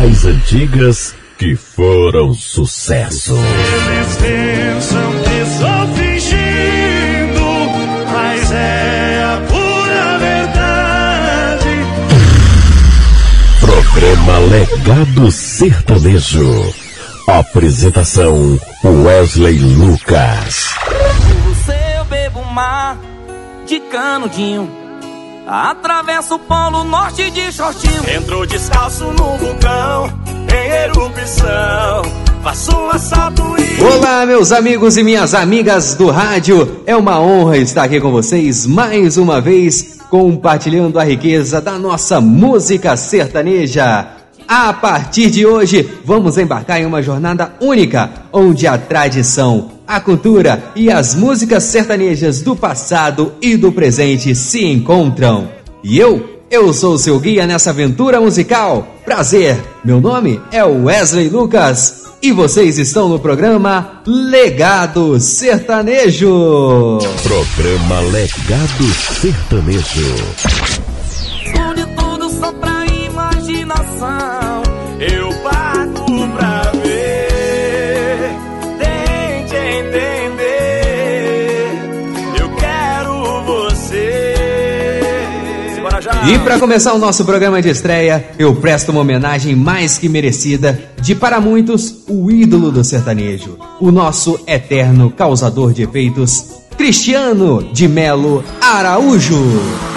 das antigas que foram sucesso. Eles pensam que estou fingindo, mas é a pura verdade. Programa Legado Sertanejo. Apresentação Wesley Lucas. eu bebo mar de canudinho. Atravesso o polo norte de shortinho. Entrou descalço no vulcão, em erupção. Faço um assalto e. Olá, meus amigos e minhas amigas do rádio. É uma honra estar aqui com vocês mais uma vez, compartilhando a riqueza da nossa música sertaneja. A partir de hoje, vamos embarcar em uma jornada única, onde a tradição, a cultura e as músicas sertanejas do passado e do presente se encontram. E eu, eu sou seu guia nessa aventura musical. Prazer, meu nome é Wesley Lucas e vocês estão no programa Legado Sertanejo. Programa Legado Sertanejo. Onde tudo só pra imaginação. E para começar o nosso programa de estreia, eu presto uma homenagem mais que merecida de para muitos o ídolo do sertanejo, o nosso eterno causador de efeitos, Cristiano de Melo Araújo.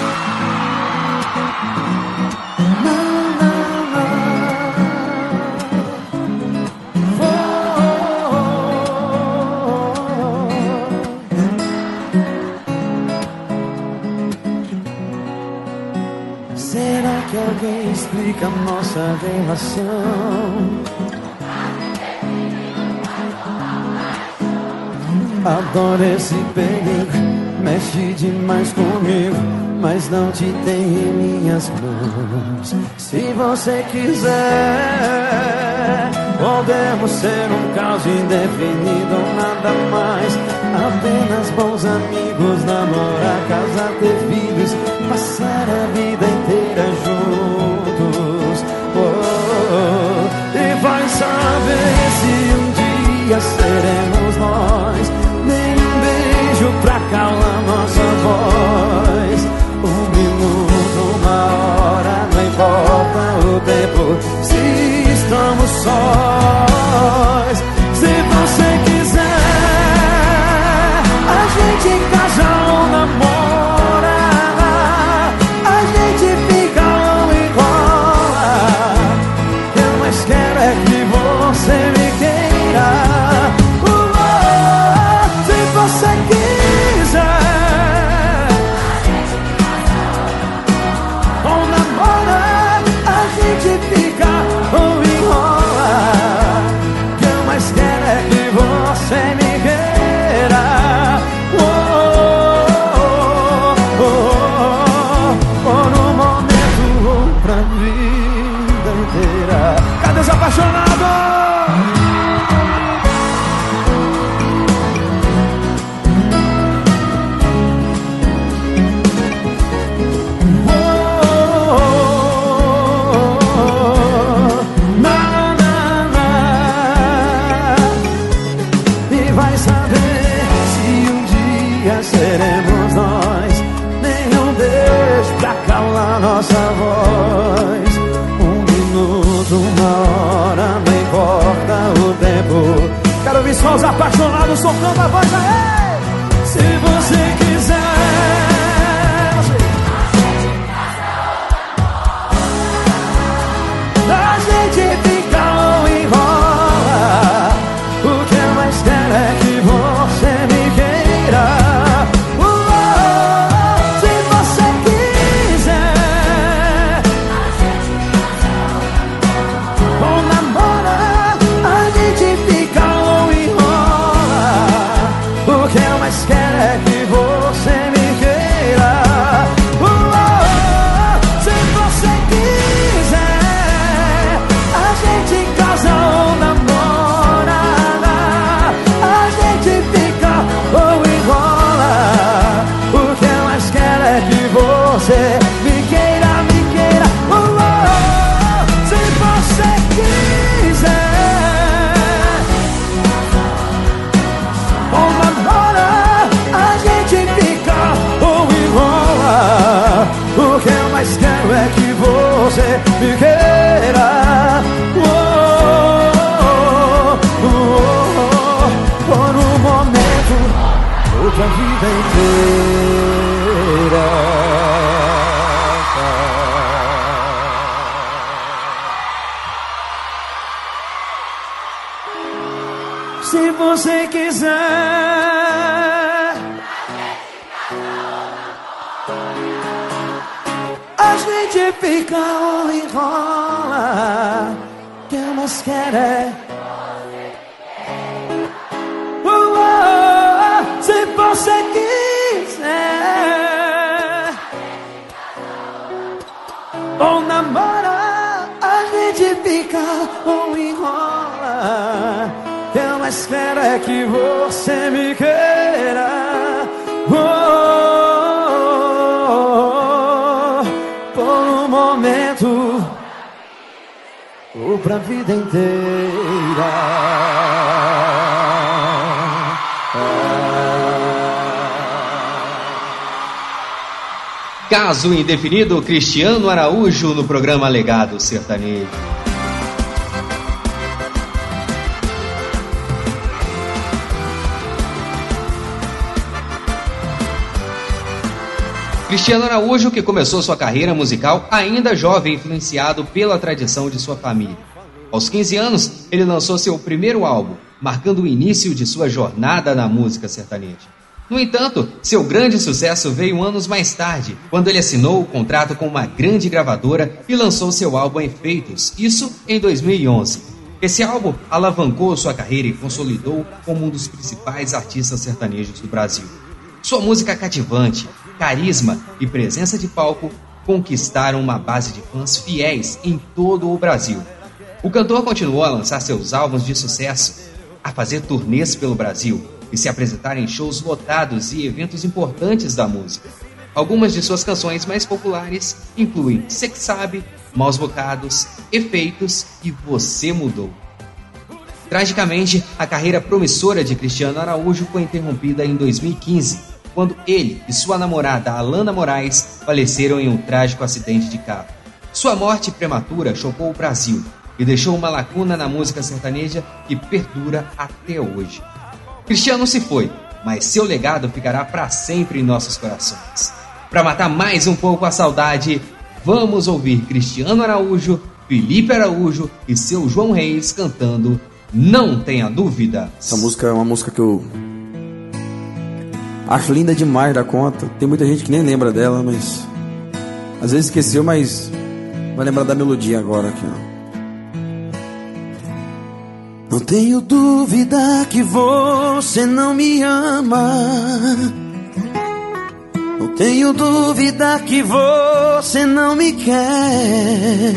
A nossa relação? Adoro esse perigo, mexe demais comigo, mas não te tem em minhas mãos. Se você quiser, podemos ser um caos indefinido nada mais. Apenas bons amigos, namorar, casar, ter filhos, passar a vida inteira juntos. Seremos nós. Nenhum beijo pra calar nossa voz. Um minuto, uma hora, não importa o tempo. Se estamos sós, Caso indefinido, Cristiano Araújo no programa Legado Sertanejo. Cristiano Araújo, que começou sua carreira musical ainda jovem, influenciado pela tradição de sua família. Aos 15 anos, ele lançou seu primeiro álbum, marcando o início de sua jornada na música sertaneja. No entanto, seu grande sucesso veio anos mais tarde, quando ele assinou o contrato com uma grande gravadora e lançou seu álbum Efeitos, isso em 2011. Esse álbum alavancou sua carreira e consolidou como um dos principais artistas sertanejos do Brasil. Sua música cativante, carisma e presença de palco conquistaram uma base de fãs fiéis em todo o Brasil. O cantor continuou a lançar seus álbuns de sucesso, a fazer turnês pelo Brasil e se apresentar em shows lotados e eventos importantes da música. Algumas de suas canções mais populares incluem Sex Sabe, Maus Bocados, Efeitos e Você Mudou. Tragicamente, a carreira promissora de Cristiano Araújo foi interrompida em 2015, quando ele e sua namorada Alana Moraes faleceram em um trágico acidente de carro. Sua morte prematura chocou o Brasil e deixou uma lacuna na música sertaneja que perdura até hoje. Cristiano se foi, mas seu legado ficará para sempre em nossos corações. Para matar mais um pouco a saudade, vamos ouvir Cristiano Araújo, Felipe Araújo e seu João Reis cantando Não Tenha Dúvida. Essa música é uma música que eu acho linda demais da conta. Tem muita gente que nem lembra dela, mas às vezes esqueceu, mas vai lembrar da melodia agora aqui, ó. Não tenho dúvida que você não me ama. Não tenho dúvida que você não me quer.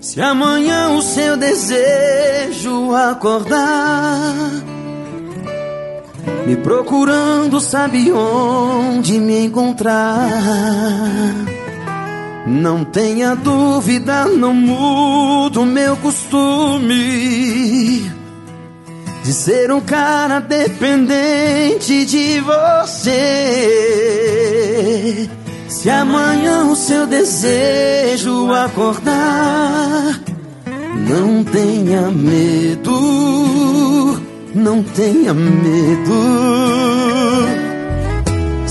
Se amanhã o seu desejo acordar, me procurando, sabe onde me encontrar. Não tenha dúvida, não mudo meu costume de ser um cara dependente de você. Se amanhã o seu desejo acordar, não tenha medo, não tenha medo.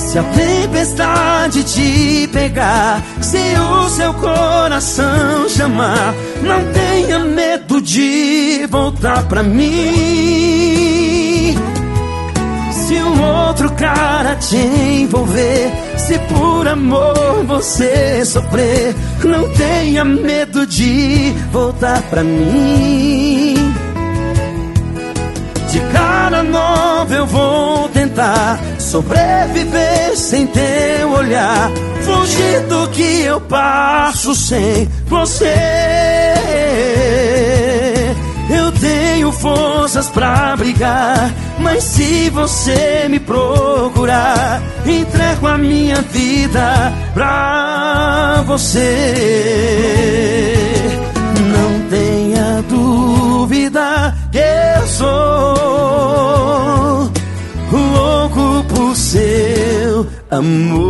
Se a tempestade te pegar, se o seu coração chamar, não tenha medo de voltar pra mim. Se um outro cara te envolver, se por amor você sofrer, não tenha medo de voltar pra mim. De cara nova eu vou tentar sobreviver sem teu olhar, fugir do que eu passo sem você. Eu tenho forças pra brigar, mas se você me procurar, entrego a minha vida pra você. Não tenha dúvida que eu sou seu amor.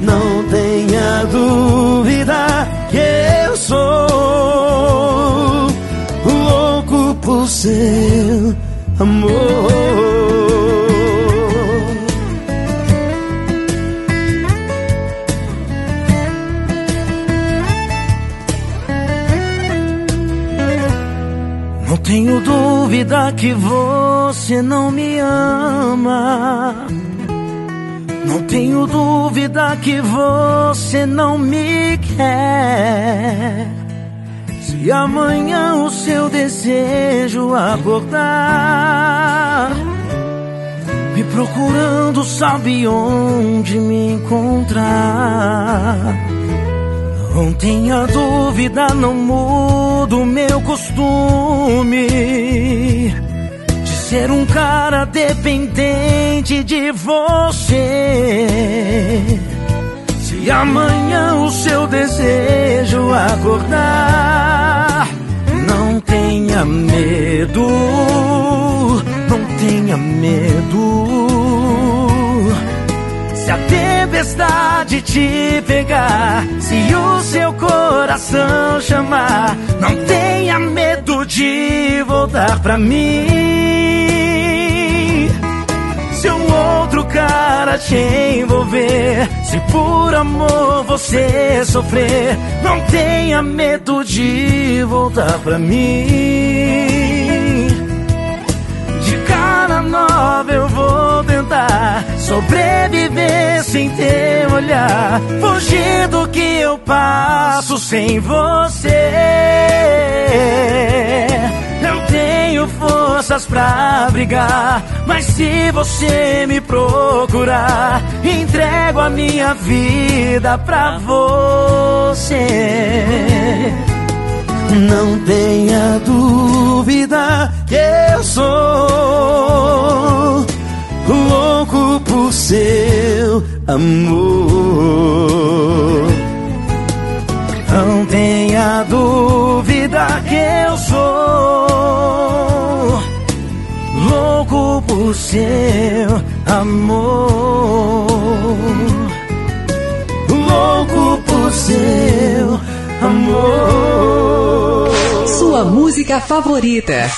Não tenha dúvida que eu sou louco por seu amor. Dúvida que você não me ama. Não tenho dúvida que você não me quer. Se amanhã o seu desejo acordar, me procurando, sabe onde me encontrar. Não tenha dúvida, não mudo meu costume de ser um cara dependente de você. Se amanhã o seu desejo acordar, não tenha medo, não tenha medo. Se a tempestade te pegar, se o seu coração chamar, não tenha medo de voltar pra mim. Se um outro cara te envolver, se por amor você sofrer, não tenha medo de voltar pra mim. De cara nova eu vou tentar sobreviver sem ter olhar, fugir do que eu passo sem você. Eu tenho forças pra brigar, mas se você me procurar, entrego a minha vida pra você. Não tenha dúvida que eu sou louco por seu amor. Não tenha dúvida que eu sou louco por seu amor. Louco por seu amor. Sua música favorita.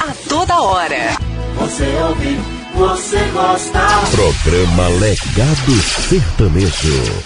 A toda hora. Você ouve, você gosta. Programa Legado Sertanejo.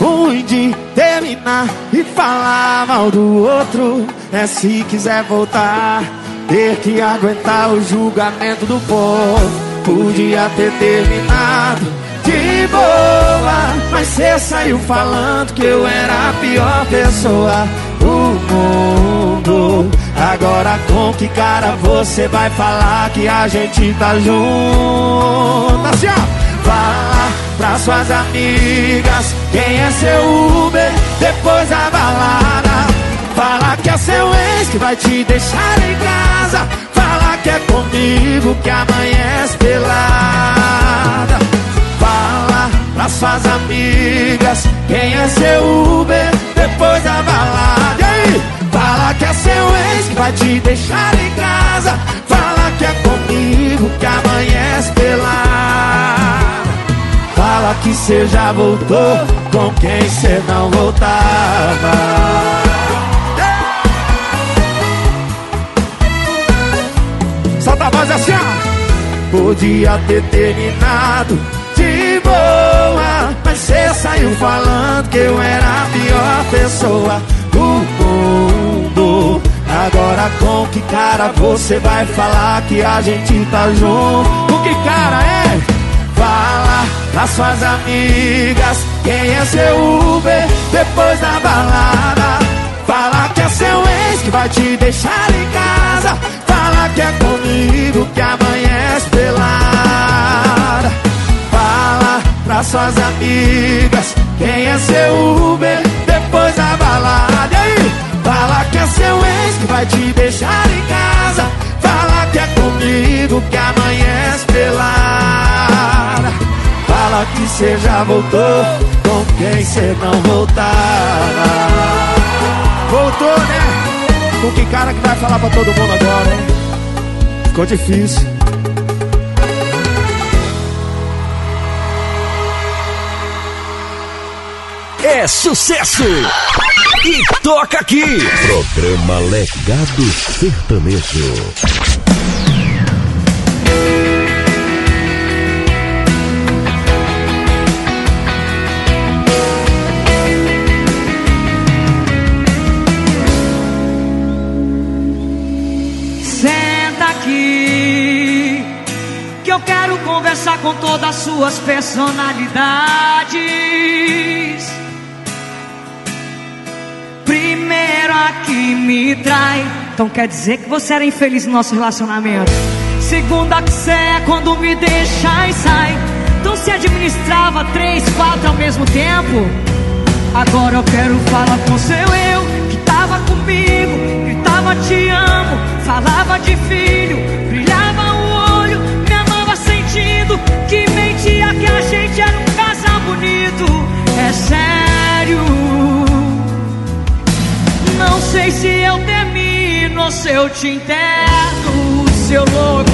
ruim de terminar e falar mal do outro. É se quiser voltar, ter que aguentar o julgamento do povo. Podia ter terminado de boa, mas cê saiu falando que eu era a pior pessoa do mundo. Agora com que cara você vai falar que a gente tá junto? Assim, ó. Fala pra suas amigas quem é seu Uber depois da balada. Fala que é seu ex que vai te deixar em casa. Fala que é comigo que amanhece pelada. Fala pra suas amigas quem é seu Uber depois da balada. E aí? Fala que é seu ex que vai te deixar em casa. Fala que é comigo que amanhece pelada. Fala que cê já voltou com quem cê não voltava. Solta a voz assim, ó. Podia ter terminado boa, mas cê saiu falando que eu era a pior pessoa do mundo. Agora com que cara você vai falar que a gente tá junto? Com que cara é? Fala pras suas amigas quem é seu Uber depois da balada. Fala que é seu ex que vai te deixar em casa. Fala que é comigo que amanhece pelada. Pras suas amigas quem é seu Uber depois da balada. E aí? Fala que é seu ex que vai te deixar em casa. Fala que é comigo que amanhece pelada. Fala que cê já voltou com quem cê não voltava. Voltou, né? Com que cara que vai falar pra todo mundo agora, hein? Ficou difícil. é sucesso! E toca aqui! Programa Legado Sertanejo. eu quero conversar com todas as suas personalidades. Primeiro a que me trai. Então quer dizer que você era infeliz no nosso relacionamento. Segunda que você é quando me deixa e sai. Então se administrava três, quatro ao mesmo tempo. Agora eu quero falar com seu eu que tava comigo, gritava te amo, falava de filho, brilhava o olho, me amava sentindo que mentia que a gente era um casal bonito. É sei se eu termino ou se eu te interno, seu louco.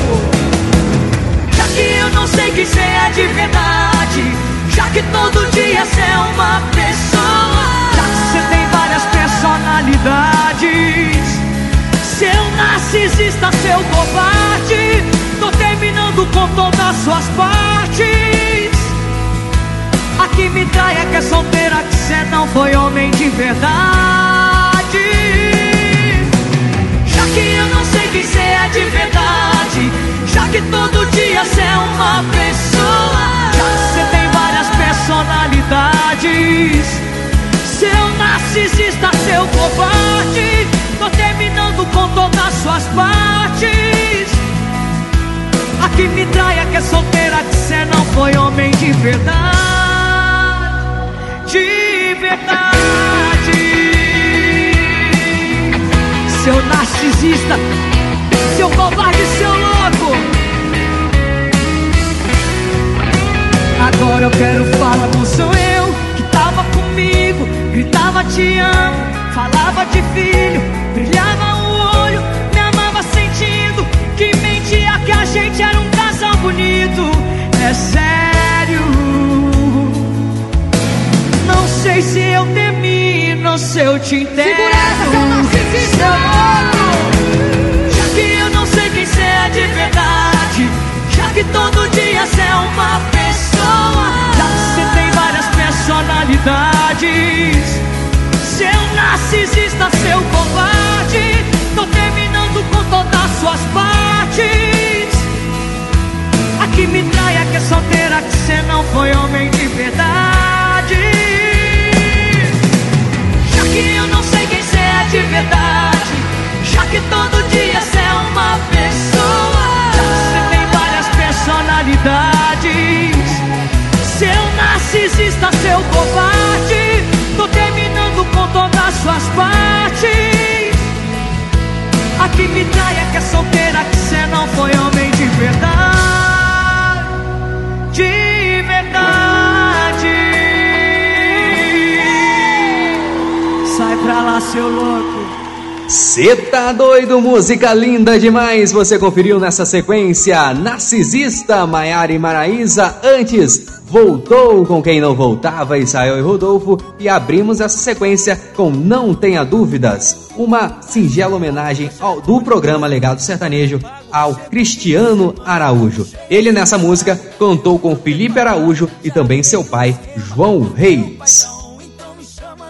Já que eu não sei quem você é de verdade, já que todo dia você é uma pessoa, já que você tem várias personalidades. Seu narcisista, seu covarde, tô terminando com todas as suas partes. A que me trai é que é solteira, que cê não foi homem de verdade. Que eu não sei quem cê é de verdade, já que todo dia cê é uma pessoa, já que cê tem várias personalidades. Seu narcisista, seu covarde, tô terminando com todas as suas partes. A que me trai é que é solteira, que cê não foi homem de verdade. De verdade. Seu narcisista, seu covarde, seu louco. Agora eu quero falar com sou eu que tava comigo, gritava te amo, falava de filho, brilhava o olho, me amava sentindo que mentia que a gente era um casal bonito. É sério. Sei se eu termino ou se eu te entendo. Seu louco. Já que eu não sei quem você é de verdade, já que todo dia você é uma pessoa, já que você tem várias personalidades. Seu narcisista, seu covarde, tô terminando com todas A que me trai é que é solteira, que cê não foi homem de verdade. De verdade. Sai pra lá, seu louco. Cê tá doido, música linda demais! Você conferiu nessa sequência Narcisista, Maiara e Maraísa. Antes, voltou com quem não voltava, Israel e Rodolfo. E abrimos essa sequência com Não Tenha Dúvidas, uma singela homenagem ao, do programa Legado Sertanejo ao Cristiano Araújo. Ele nessa música cantou com Felipe Araújo e também seu pai, João Reis.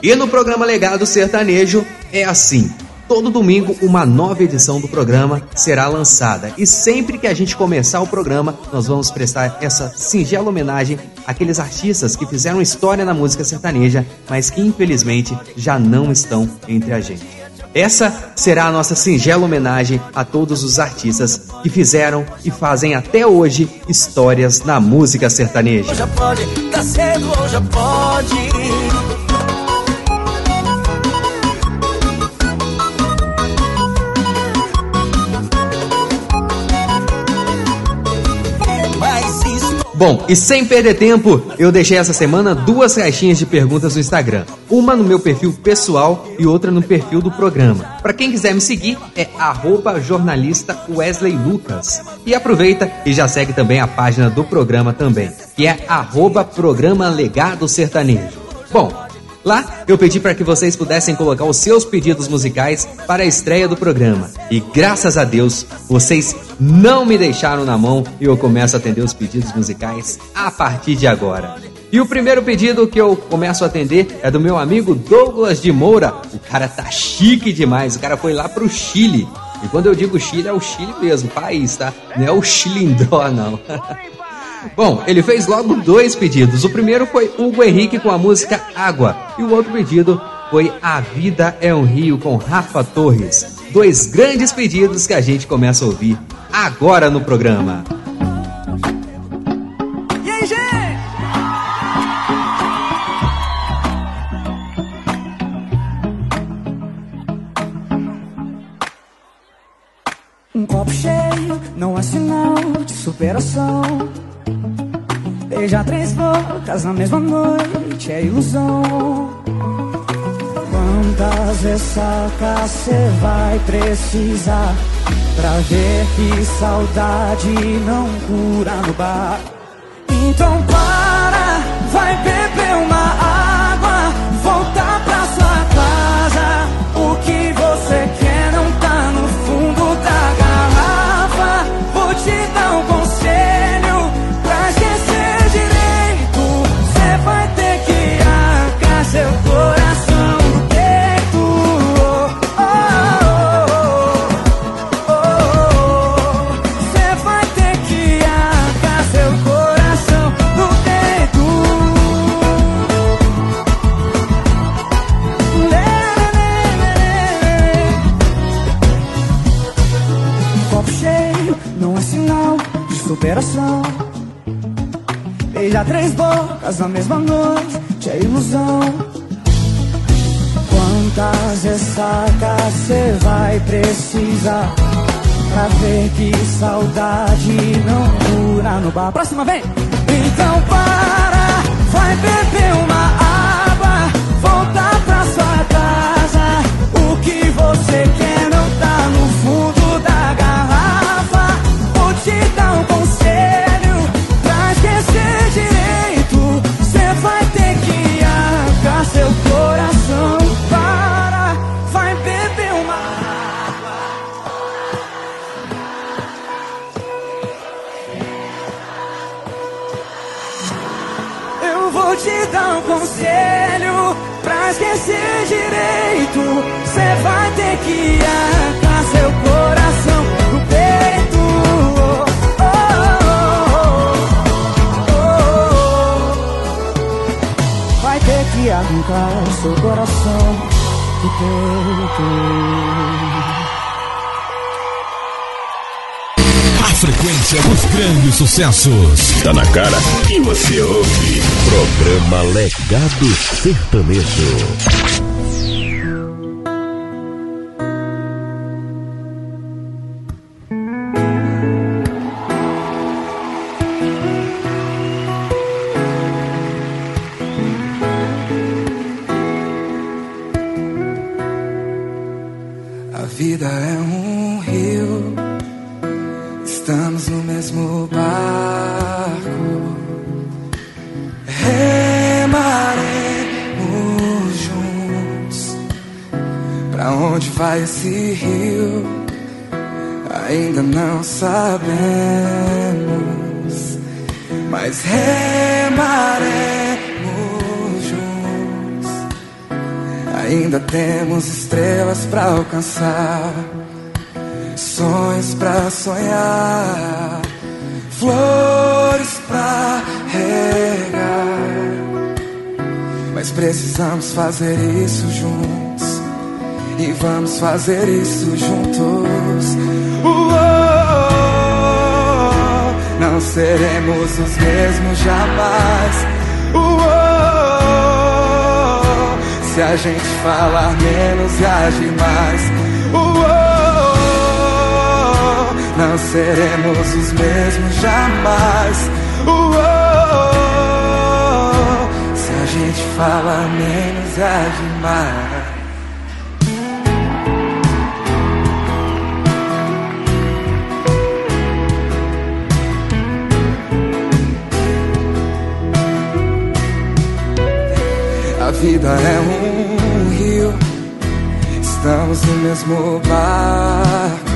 E no programa Legado Sertanejo é assim. Todo domingo, uma nova edição do programa será lançada. E sempre que a gente começar o programa, nós vamos prestar essa singela homenagem àqueles artistas que fizeram história na música sertaneja, mas que infelizmente já não estão entre a gente. Essa será a nossa singela homenagem a todos os artistas que fizeram e fazem até hoje histórias na música sertaneja. Já pode, tá cedo já pode. Bom, e sem perder tempo, eu deixei essa semana duas caixinhas de perguntas no Instagram. Uma no meu perfil pessoal e outra no perfil do programa. Para quem quiser me seguir, é jornalista Wesley Lucas. E aproveita e já segue também a página do programa também, que é programa Legado Sertanejo. Bom, Lá eu pedi para que vocês pudessem colocar os seus pedidos musicais para a estreia do programa. E graças a Deus, vocês não me deixaram na mão e eu começo a atender os pedidos musicais a partir de agora. E o primeiro pedido que eu começo a atender é do meu amigo Douglas de Moura. O cara tá chique demais, o cara foi lá pro Chile. E quando eu digo Chile, é o Chile mesmo, país, tá? Não é o Chilindró, não. Bom, ele fez logo dois pedidos. O primeiro foi Hugo Henrique com a música Água. E o outro pedido foi A Vida é um Rio com Rafa Torres. Dois grandes pedidos que a gente começa a ouvir agora no programa. E aí, gente? Um copo cheio não é sinal de superação. Beijar três bocas na mesma noite é ilusão. Quantas ressacas cê vai precisar pra ver que saudade não cura no bar? Então para, vai beber uma água, bocas na mesma noite é ilusão. Quantas ressacas cê vai precisar pra ver que saudade não dura no bar? Próxima, vem! Então para, vai beber uma água, voltar pra sua casa. O que você quer conselho pra esquecer direito. Você vai ter que arcar seu coração no peito. Oh, oh, oh. Vai ter que arrancar seu coração do peito. Frequência dos grandes sucessos. Tá na cara que você ouve. Programa Legado Sertanejo. Fazer isso juntos e vamos fazer isso juntos. Uou, não seremos os mesmos jamais. Uou, se a gente falar menos e agir mais. Uou, não seremos os mesmos jamais. A gente falar menos e agir mais. A vida é um rio, estamos no mesmo barco.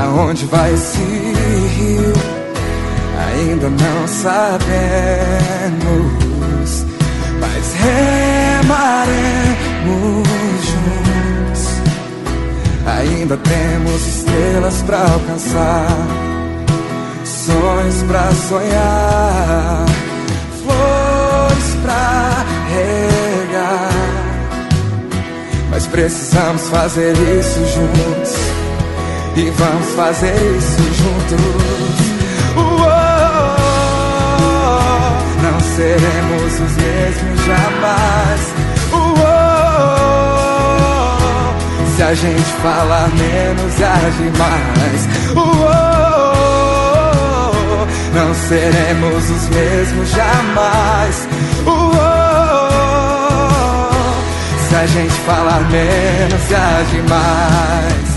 Pra onde vai esse rio? Ainda não sabemos, mas juntos. Ainda temos estrelas pra alcançar, sonhos pra sonhar, flores pra regar. Mas precisamos fazer isso juntos. E vamos fazer isso juntos. não seremos os mesmos jamais. se a gente falar menos e agir mais. não seremos os mesmos jamais. se a gente falar menos e agir mais.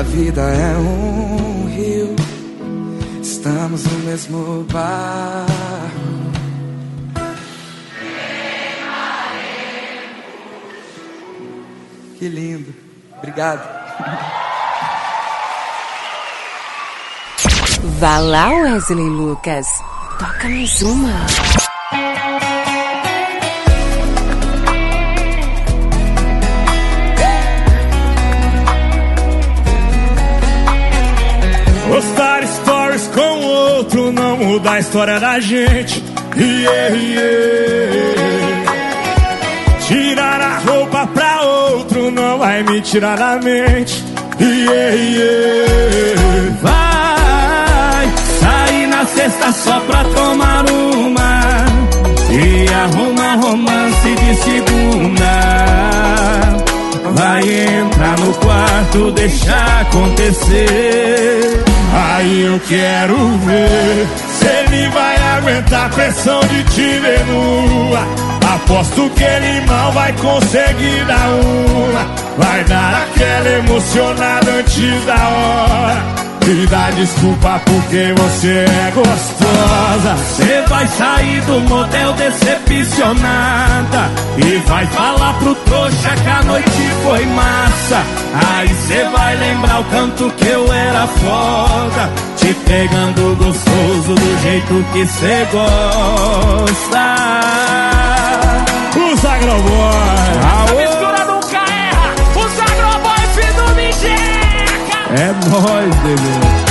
A vida é um rio, estamos no mesmo barco. Que lindo, obrigado. Vá lá, Wesley Lucas. Toca mais uma. Postar stories com outro não muda a história da gente. Yeah, yeah. Tirar a roupa pra outro não vai me tirar da mente. Yeah, yeah. Vai na sexta só pra tomar uma e arrumar romance de segunda. Vai entrar no quarto, deixar acontecer. Aí eu quero ver se ele vai aguentar a pressão de te ver nua. Aposto que ele mal vai conseguir dar uma. Vai dar aquela emocionada antes da hora. E dá desculpa porque você é gostosa. Você vai sair do motel decepcionada e vai falar pro trouxa que a noite foi massa. Aí você vai lembrar o canto que eu era foda, te pegando gostoso do jeito que você gosta. Os agroboys. É nóis, bebê.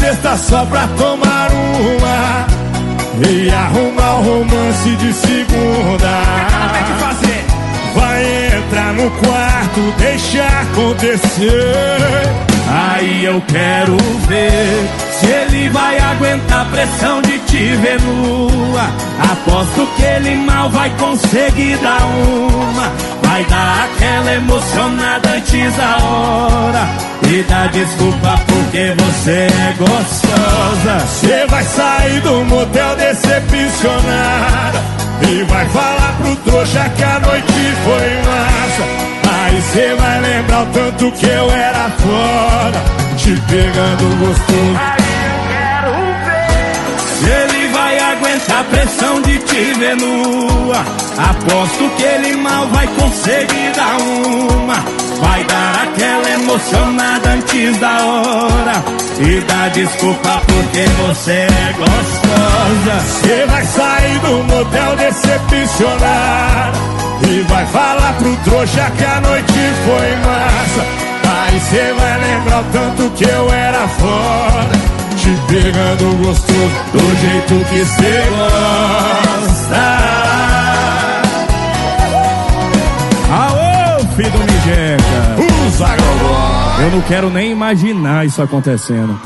Sexta só pra tomar uma e arrumar o romance de segunda. Tem que fazer. Vai entrar no quarto, deixa acontecer. Aí eu quero ver se ele vai aguentar a pressão de te ver nua. Aposto que ele mal vai conseguir dar uma. Vai dar aquela emocionada antes da hora. E dá desculpa porque você é gostosa. Você vai sair do motel decepcionada E vai falar pro trouxa que a noite foi massa Aí você vai lembrar o tanto que eu era foda Te pegando gostoso ele vai aguentar a pressão de te ver nua. Aposto que ele mal vai conseguir dar uma. Vai dar aquela emocionada antes da hora. E dá desculpa porque você é gostosa. Você vai sair do motel decepcionada E vai falar pro trouxa que a noite foi massa você vai lembrar tanto que eu era foda Te pegando gostoso do jeito que você gosta Aô, filho do Mijeca. Agroboys Eu não quero nem imaginar isso acontecendo.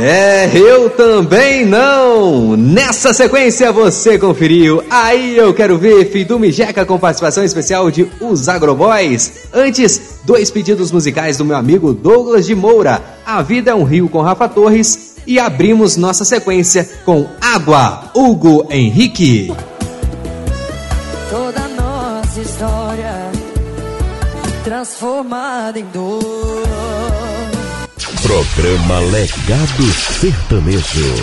É, eu também não! Nessa sequência você conferiu. Aí eu quero ver Fidu Mijeca com participação especial de Os Agroboys. Antes, dois pedidos musicais do meu amigo Douglas de Moura. A Vida é um Rio com Rafa Torres. E abrimos nossa sequência com Água, Hugo Henrique. Toda nossa história transformada em dor. Programa Legado Sertanejo.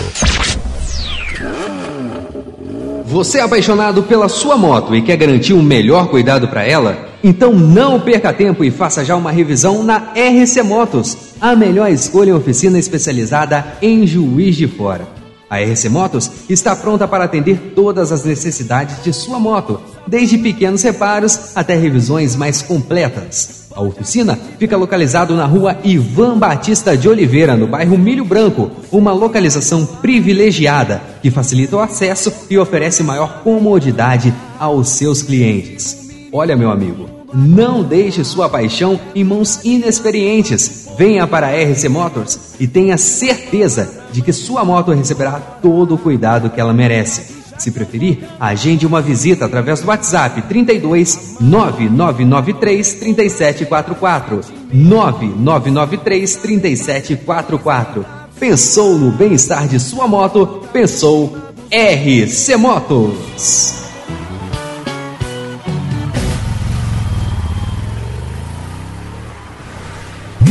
Você é apaixonado pela sua moto e quer garantir um melhor cuidado para ela? Então não perca tempo e faça já uma revisão na RC Motos, a melhor escolha em oficina especializada em Juiz de Fora. A RC Motos está pronta para atender todas as necessidades de sua moto, desde pequenos reparos até revisões mais completas. A oficina fica localizado na rua Ivan Batista de Oliveira, no bairro Milho Branco, uma localização privilegiada que facilita o acesso e oferece maior comodidade aos seus clientes. Olha, meu amigo, não deixe sua paixão em mãos inexperientes. Venha para a RC Motors e tenha certeza de que sua moto receberá todo o cuidado que ela merece. Se preferir, agende uma visita através do WhatsApp 32 9993 3744. 9993 3744. Pensou no bem-estar de sua moto? Pensou RC Motos.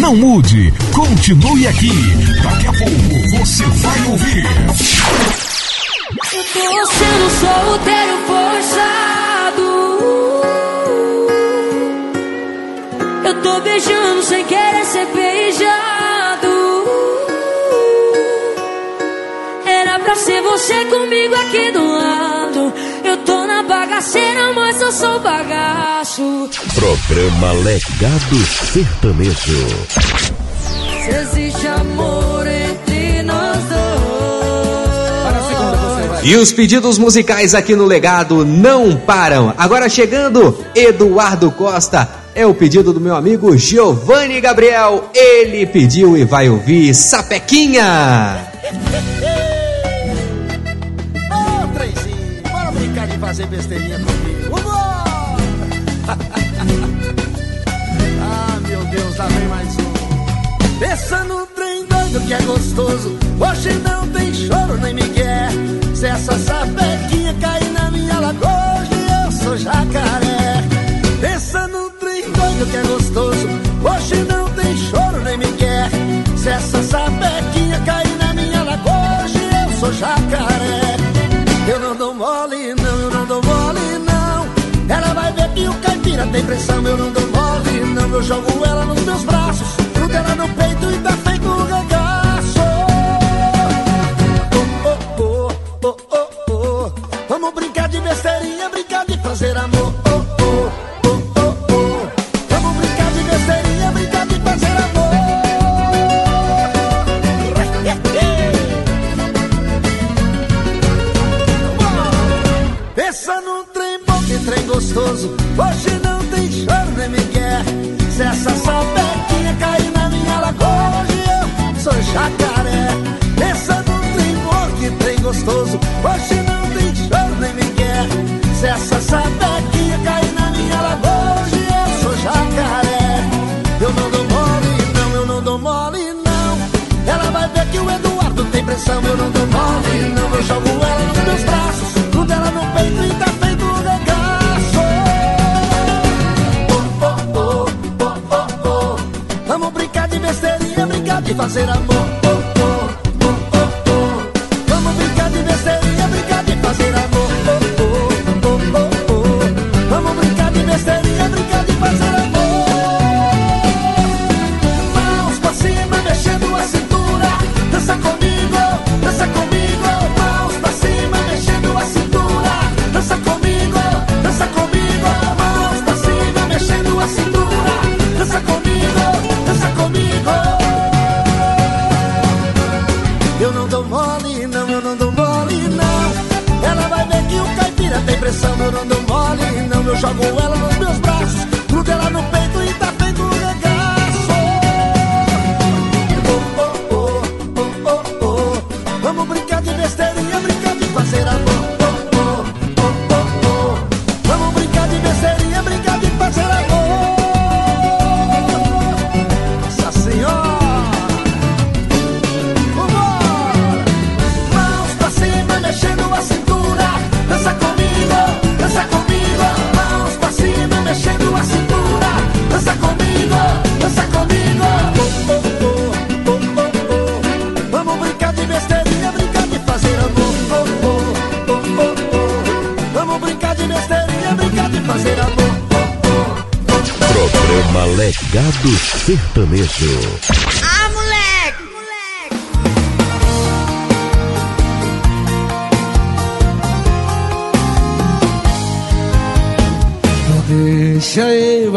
Não mude, continue aqui. Daqui a pouco você vai ouvir. Eu tô sendo solteiro forçado. Eu tô beijando sem querer ser beijado. Era pra ser você comigo aqui do lado. Eu tô na bagaceira, mas eu sou bagaço. Programa Legado Sertanejo. Se existe amor E os pedidos musicais aqui no Legado não param. Agora chegando, Eduardo Costa. É o pedido do meu amigo Giovanni Gabriel. Ele pediu e vai ouvir Sapequinha. Ô, trenzinho, bora brincar de fazer besteirinha comigo. Ah, meu Deus, lá vem mais um. Pensa no trem doido que é gostoso. Hoje não tem choro nem migué. Se essa sapequinha cair na minha lagoa, hoje eu sou jacaré. Pensa no trem doido que é gostoso. Hoje não tem choro nem migué. Se essa sapequinha cair na minha lagoa, hoje eu sou jacaré. Eu não dou mole, não, eu não dou mole, não. Ela vai ver que o caipira tem pressão, eu não dou mole, não. Eu jogo ela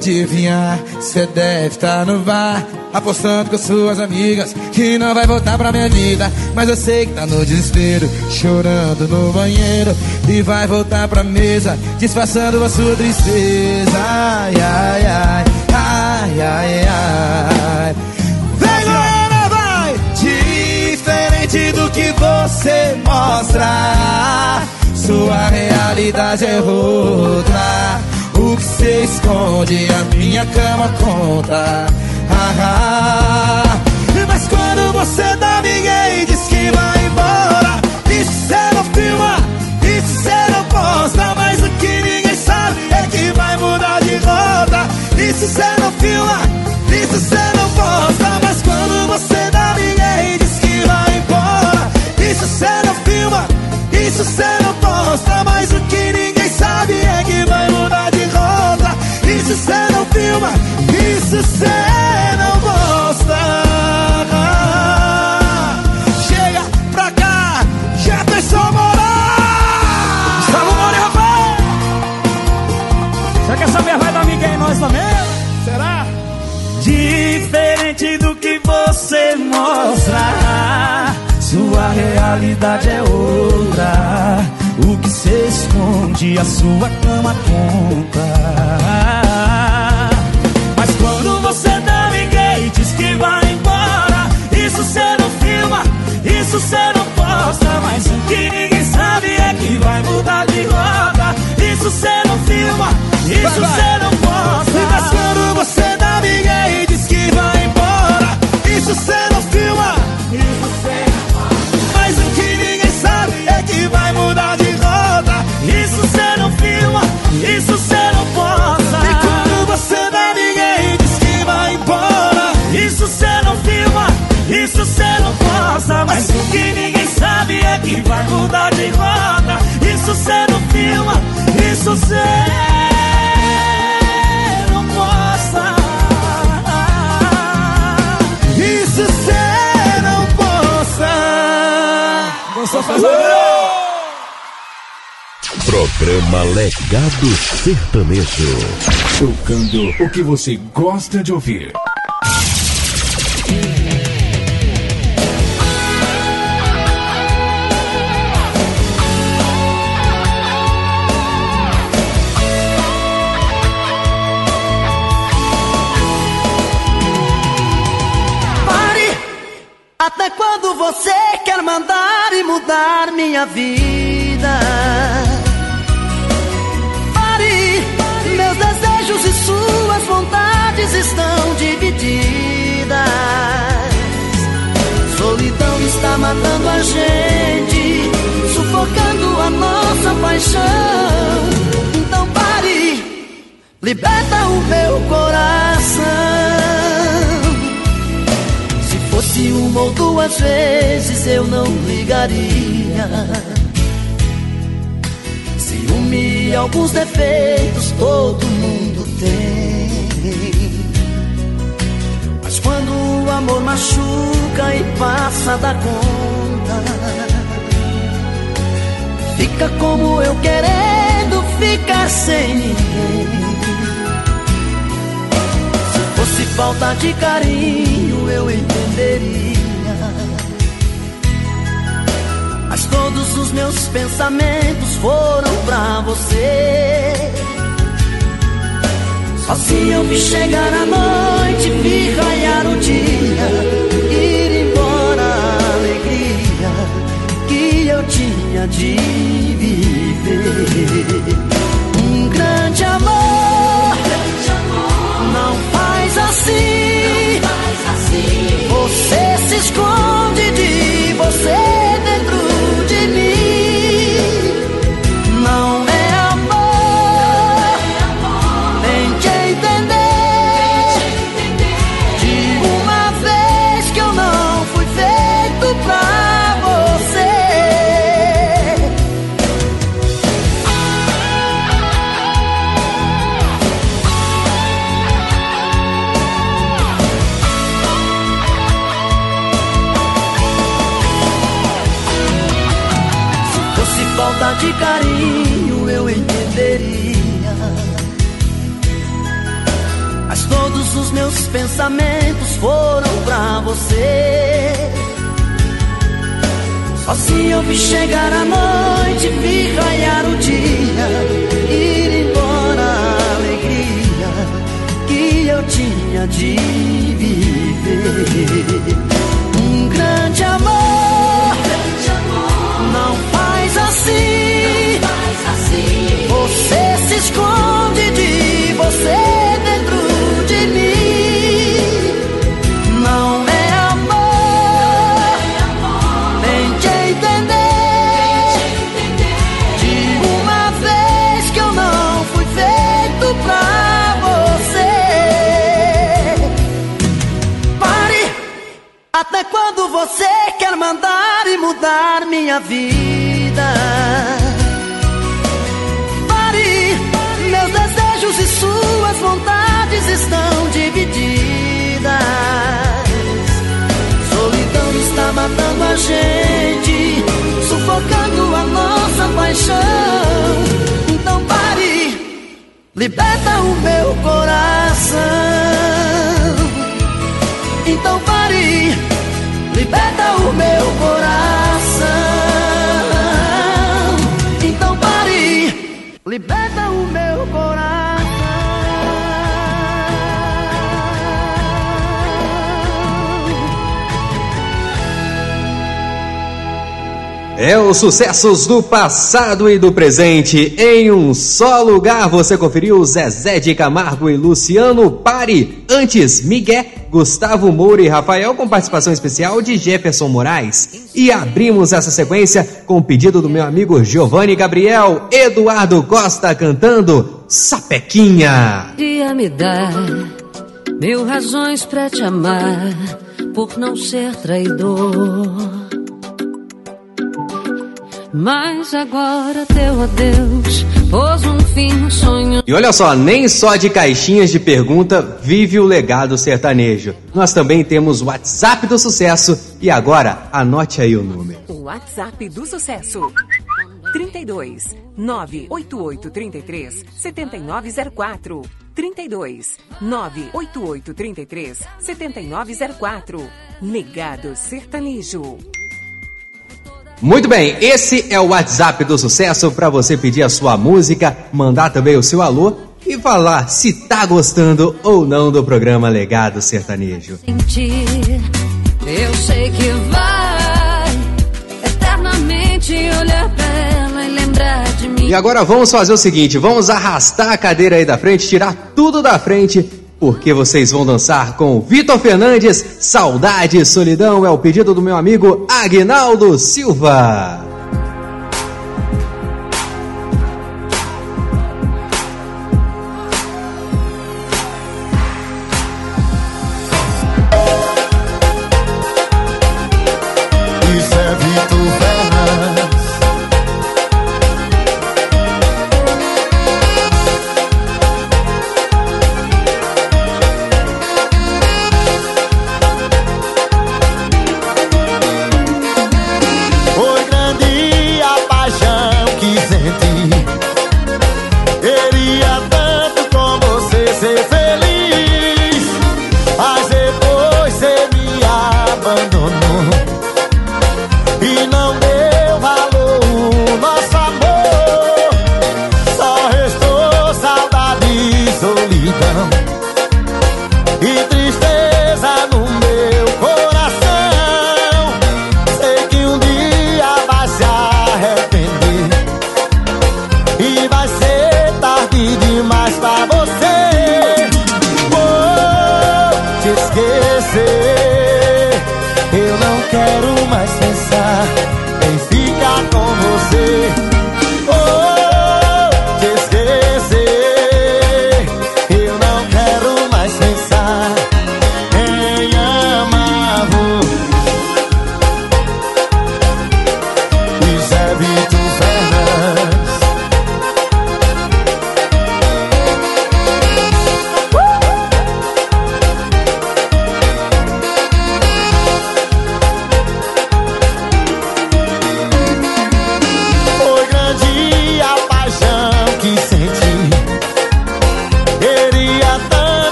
adivinhar, cê deve estar no bar Apostando com suas amigas que não vai voltar pra minha vida. Mas eu sei que tá no desespero, chorando no banheiro. E vai voltar pra mesa, disfarçando a sua tristeza. Ai, ai, ai, ai, ai, ai. Vem galera, vai! Diferente do que você mostra Sua realidade é outra o que cê esconde, a minha cama conta. Ah, ah. Mas quando você dá ninguém diz que vai embora, isso cê não filma, isso cê não posta. Mas o que ninguém sabe é que vai mudar de rota. Isso cê não filma, isso cê não posta. Mas quando você dá ninguém diz que vai embora, isso cê não filma, isso cê não posta. Mas Isso cê não filma, isso cê Sertanejo. Tocando o que você gosta de ouvir. Pare! Até quando você quer mandar e mudar minha vida? Desejos e suas vontades estão divididas. Solidão está matando a gente, sufocando a nossa paixão. Então pare! Liberta o meu coração. Se fosse uma ou duas vezes eu não ligaria. Ciúme alguns defeitos todo mundo machuca e passa da conta, fica como eu querendo ficar sem ninguém. Se fosse falta de carinho, eu entenderia. Mas todos os meus pensamentos foram pra você. Só se eu vi chegar a noite, vi raiar o dia, ir embora a alegria que eu tinha de viver. Um grande amor, não faz assim. Você se esconde de você de carinho eu entenderia. Mas todos os meus pensamentos foram pra você. Só se eu vi chegar a noite, vi raiar o dia, ir embora a alegria que eu tinha de viver. Um grande amor, não faz assim. Esconde de você dentro de mim. Não é amor, tente entender. De uma vez que eu não fui feito pra você. Pare! Até quando você quer mandar e mudar minha vida? Matando a gente, sufocando a nossa paixão. Então pare, liberta o meu coração. Então pare, liberta o meu coração. É os sucessos do passado e do presente. Em um só lugar você conferiu Zezé de Camargo e Luciano Pare. Antes, Miguel, Gustavo Moura e Rafael com participação especial de Jefferson Moraes. E abrimos essa sequência com o pedido do meu amigo Giovanni Gabriel, Eduardo Costa cantando Sapequinha. Dia me dá mil razões pra te amar, por não ser traidor. Mas agora teu adeus pôs um fim no sonho. E olha só, nem só de caixinhas de pergunta vive o legado sertanejo. Nós também temos o WhatsApp do sucesso e agora anote aí o número. O WhatsApp do sucesso. 32 988 33 7904 32 988 33 7904 Negado Sertanejo. Muito bem, esse é o WhatsApp do sucesso para você pedir a sua música, mandar também o seu alô e falar se tá gostando ou não do programa Legado Sertanejo. Eu sei que vai eternamente olhar pra ela e lembrar de mim. E agora vamos fazer o seguinte, vamos arrastar a cadeira aí da frente, tirar tudo da frente, porque vocês vão dançar com Vitor Fernandes, Saudade e Solidão é o pedido do meu amigo Agnaldo Silva.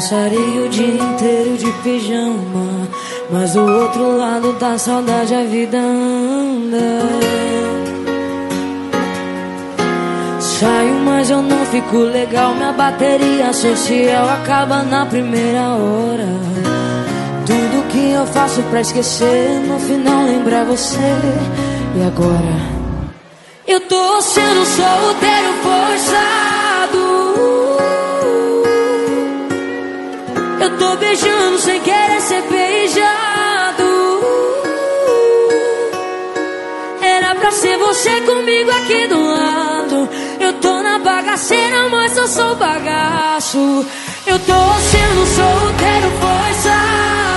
Passaria o dia inteiro de pijama. Mas do outro lado da saudade a vida anda. Saio, mas eu não fico legal. Minha bateria social acaba na primeira hora. Tudo que eu faço pra esquecer, no final lembrar você. E agora? Eu tô sendo solteiro forçado. Tô beijando sem querer ser beijado. Era pra ser você comigo aqui do lado. Eu tô na bagaceira, mas eu sou bagaço. Eu tô sendo solteiro forçado. Eu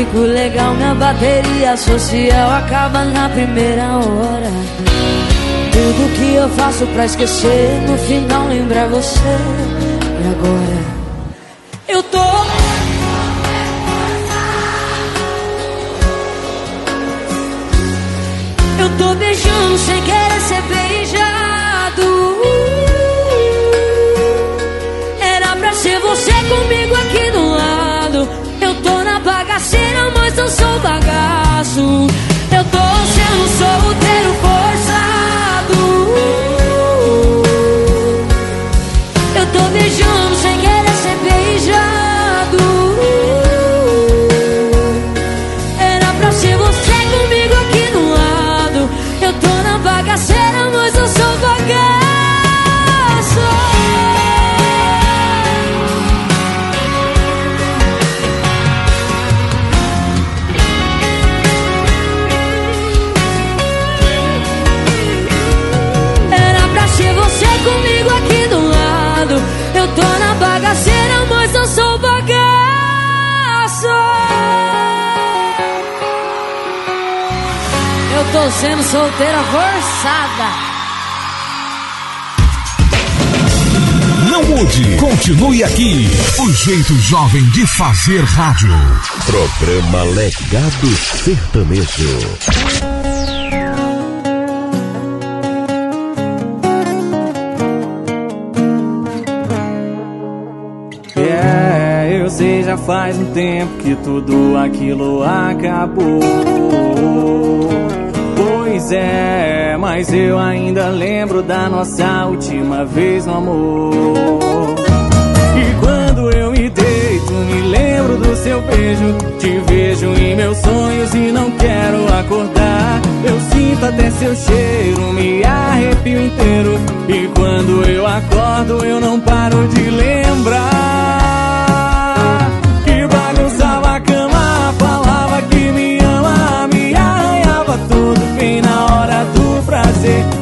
fico legal. Minha bateria social acaba na primeira hora. Tudo que eu faço pra esquecer, no final lembrar você. E agora? Eu tô. Eu tô beijando sem querer bagaço. Tô sendo solteira forçada. Não mude, continue aqui. O jeito jovem de fazer rádio. Programa Legado Sertanejo. É, eu sei já faz um tempo que tudo aquilo acabou. É, mas eu ainda lembro da nossa última vez no amor. E quando eu me deito, me lembro do seu beijo. Te vejo em meus sonhos e não quero acordar. Eu sinto até seu cheiro, me arrepio inteiro. E quando eu acordo, eu não paro de lembrar. Do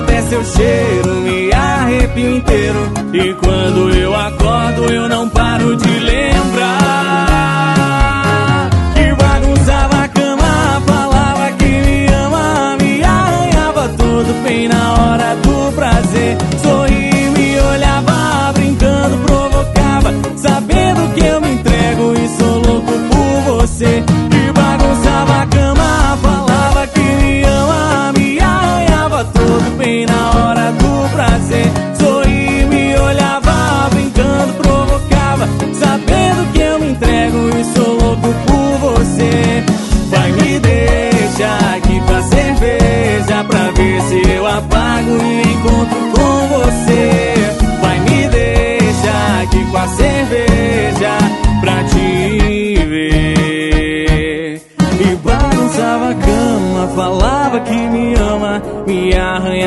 até seu cheiro, me arrepio inteiro. E quando eu acordo, eu não paro de lembrar.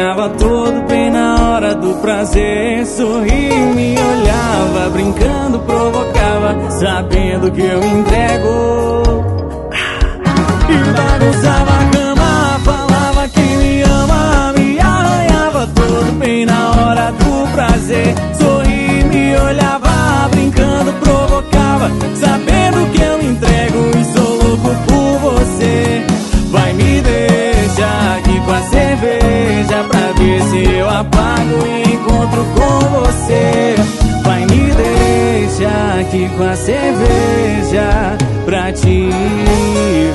Arranhava todo bem na hora do prazer. Sorria, me olhava, brincando, provocava, sabendo que eu entrego. E bagunçava a cama, falava que me ama, me arranhava todo bem na hora do prazer. Cerveja pra ver se eu apago e encontro com você. Vai me deixar aqui com a cerveja pra te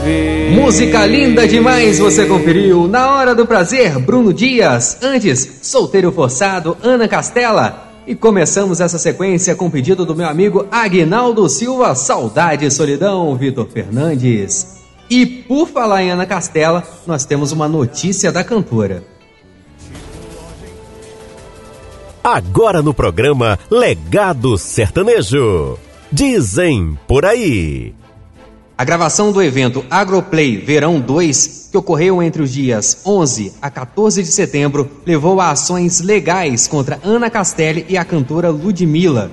ver. Música linda demais, você conferiu. Na hora do prazer, Bruno Dias. Antes, Solteiro Forçado, Ana Castela. E começamos essa sequência com pedido do meu amigo Aguinaldo Silva, Saudade e Solidão, Vitor Fernandes. E por falar em Ana Castela, nós temos uma notícia da cantora. Agora no programa Legado Sertanejo. Dizem por aí. A gravação do evento Agroplay Verão 2, que ocorreu entre os dias 11 a 14 de setembro, levou a ações legais contra Ana Castelli e a cantora Ludmilla.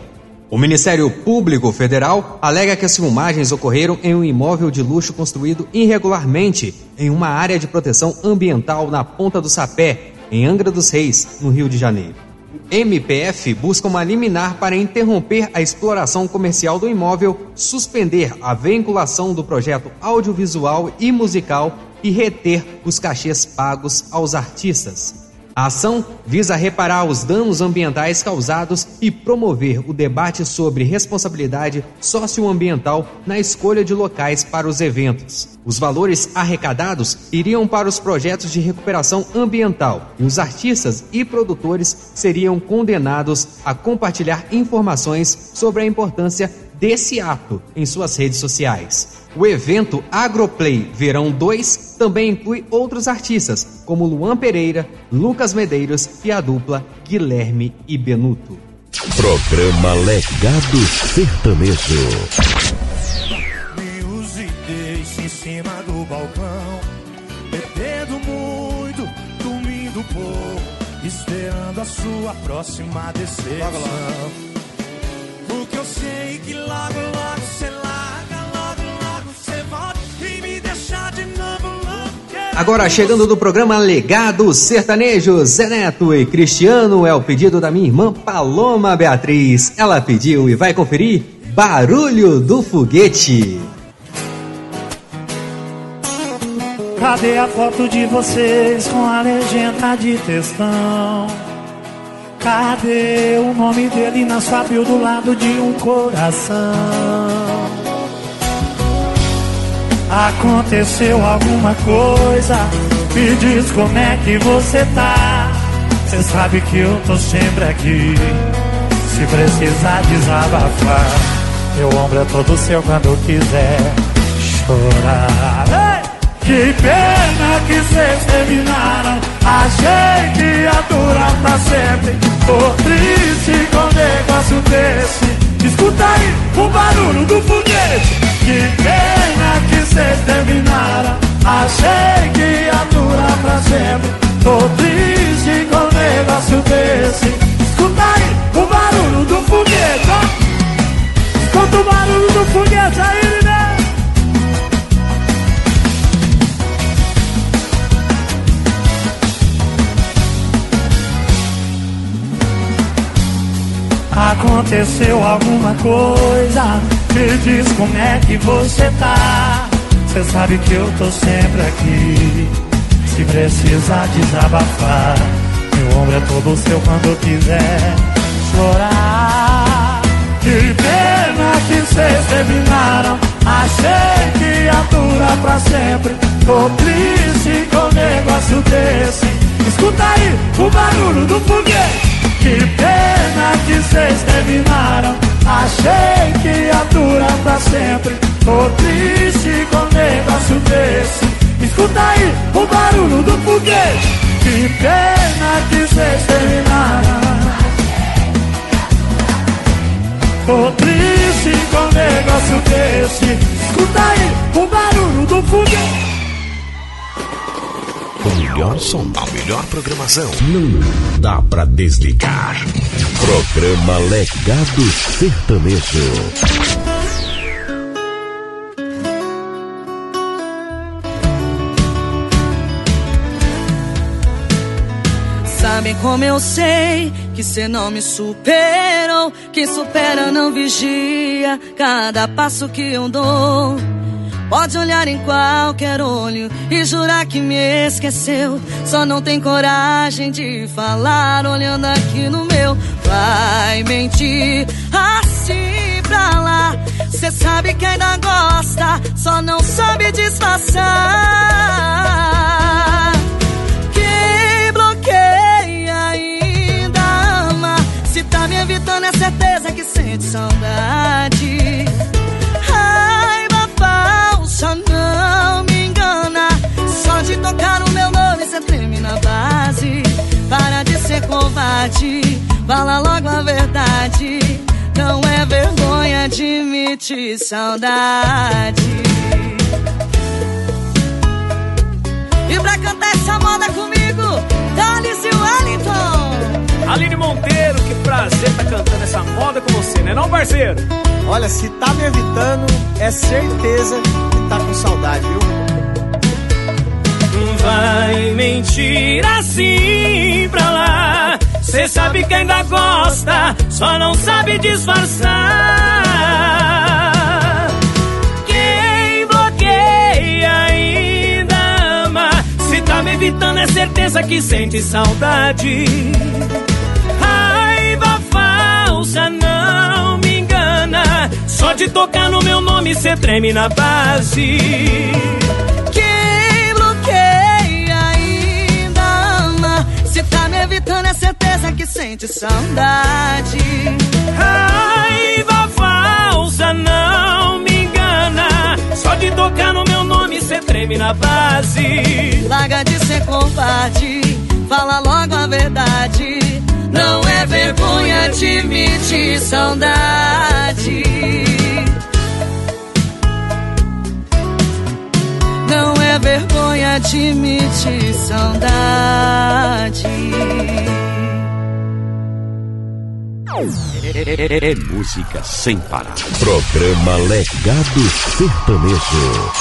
O Ministério Público Federal alega que as filmagens ocorreram em um imóvel de luxo construído irregularmente em uma área de proteção ambiental na Ponta do Sapé, em Angra dos Reis, no Rio de Janeiro. MPF busca uma liminar para interromper a exploração comercial do imóvel, suspender a vinculação do projeto audiovisual e musical e reter os cachês pagos aos artistas. A ação visa reparar os danos ambientais causados e promover o debate sobre responsabilidade socioambiental na escolha de locais para os eventos. Os valores arrecadados iriam para os projetos de recuperação ambiental e os artistas e produtores seriam condenados a compartilhar informações sobre a importância desse ato em suas redes sociais. O evento Agroplay Verão 2 também inclui outros artistas, como Luan Pereira, Lucas Medeiros e a dupla Guilherme e Benuto. Programa Legado Sertanejo. Me use e deixe em cima do balcão. Bebendo muito, dormindo pouco. Esperando a sua próxima decepção. Sei que logo, logo você larga, logo, logo você volta e me deixa de novo louco. Agora chegando do programa Legado Sertanejo, Zé Neto e Cristiano é o pedido da minha irmã Paloma Beatriz. Ela pediu e vai conferir Barulho do Foguete. Cadê a foto de vocês com a legenda de textão? Cadê o nome dele na sua bio do lado de um coração? Aconteceu alguma coisa? Me diz como é que você tá. Cê sabe que eu tô sempre aqui. Se precisar desabafar, meu ombro é todo seu quando quiser chorar. Ei! Que pena que vocês terminaram. Achei que ia durar pra sempre. Tô triste com negócio desse. Escuta aí o barulho do foguete. Que pena que vocês terminaram. Achei que ia durar pra sempre. Tô triste com negócio desse. Escuta aí o barulho do foguete. Escuta o barulho do foguete aí, Aconteceu alguma coisa? Me diz como é que você tá. Cê sabe que eu tô sempre aqui. Se precisar desabafar, meu ombro é todo seu quando quiser chorar. Que pena que cês terminaram. Achei que ia durar pra sempre. Tô triste com um negócio desse. Escuta aí o barulho do foguete. Que pena que cês terminaram. Achei que ia durar pra sempre. Tô triste com um negócio desse. Escuta aí o barulho do foguete. Que pena que cês terminaram. Tô triste com um negócio desse. Escuta aí o barulho do foguete. O melhor som, a melhor programação. Não dá pra desligar. Programa Legado Sertanejo. Sabem como eu sei que cê não me superou. Quem supera não vigia cada passo que eu dou. Pode olhar em qualquer olho e jurar que me esqueceu. Só não tem coragem de falar olhando aqui no meu. Vai mentir assim pra lá. Cê sabe que ainda gosta, só não sabe disfarçar. Quem bloqueia ainda ama. Se tá me evitando, é certeza que sente saudade. Só de tocar o meu nome, cê treme na base. Para de ser covarde, fala logo a verdade. Não é vergonha, admite saudade. E pra cantar essa moda comigo, Dalice Wellington. Aline Monteiro, que prazer tá cantando essa moda com você, né não, parceiro? Olha, se tá me evitando, é certeza que tá com saudade, viu? Vai mentir assim pra lá. Cê sabe que ainda gosta, só não sabe disfarçar. Quem bloqueia ainda ama. Se tá me evitando, é certeza que sente saudade. Raiva falsa não me engana. Só de tocar no meu nome, cê treme na base. Que sente saudade. Raiva falsa não me engana. Só de tocar no meu nome, cê treme na base. Larga de ser covarde, fala logo a verdade. Não é vergonha, admite saudade. Não é vergonha, admite saudade. É, música sem parar. Programa Legado Sertanejo.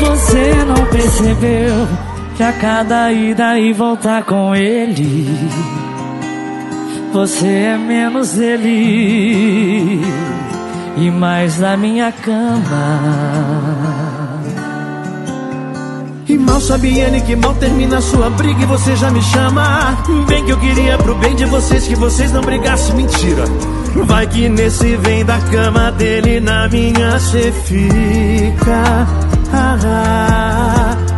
Você não percebeu que a cada ida e voltar com ele, você é menos dele e mais da minha cama. E mal sabe ele que mal termina sua briga e você já me chama. Bem que eu queria pro bem de vocês que vocês não brigassem, mentira. Vai que nesse vem da cama dele na minha cê fica. Ah, ah, ah,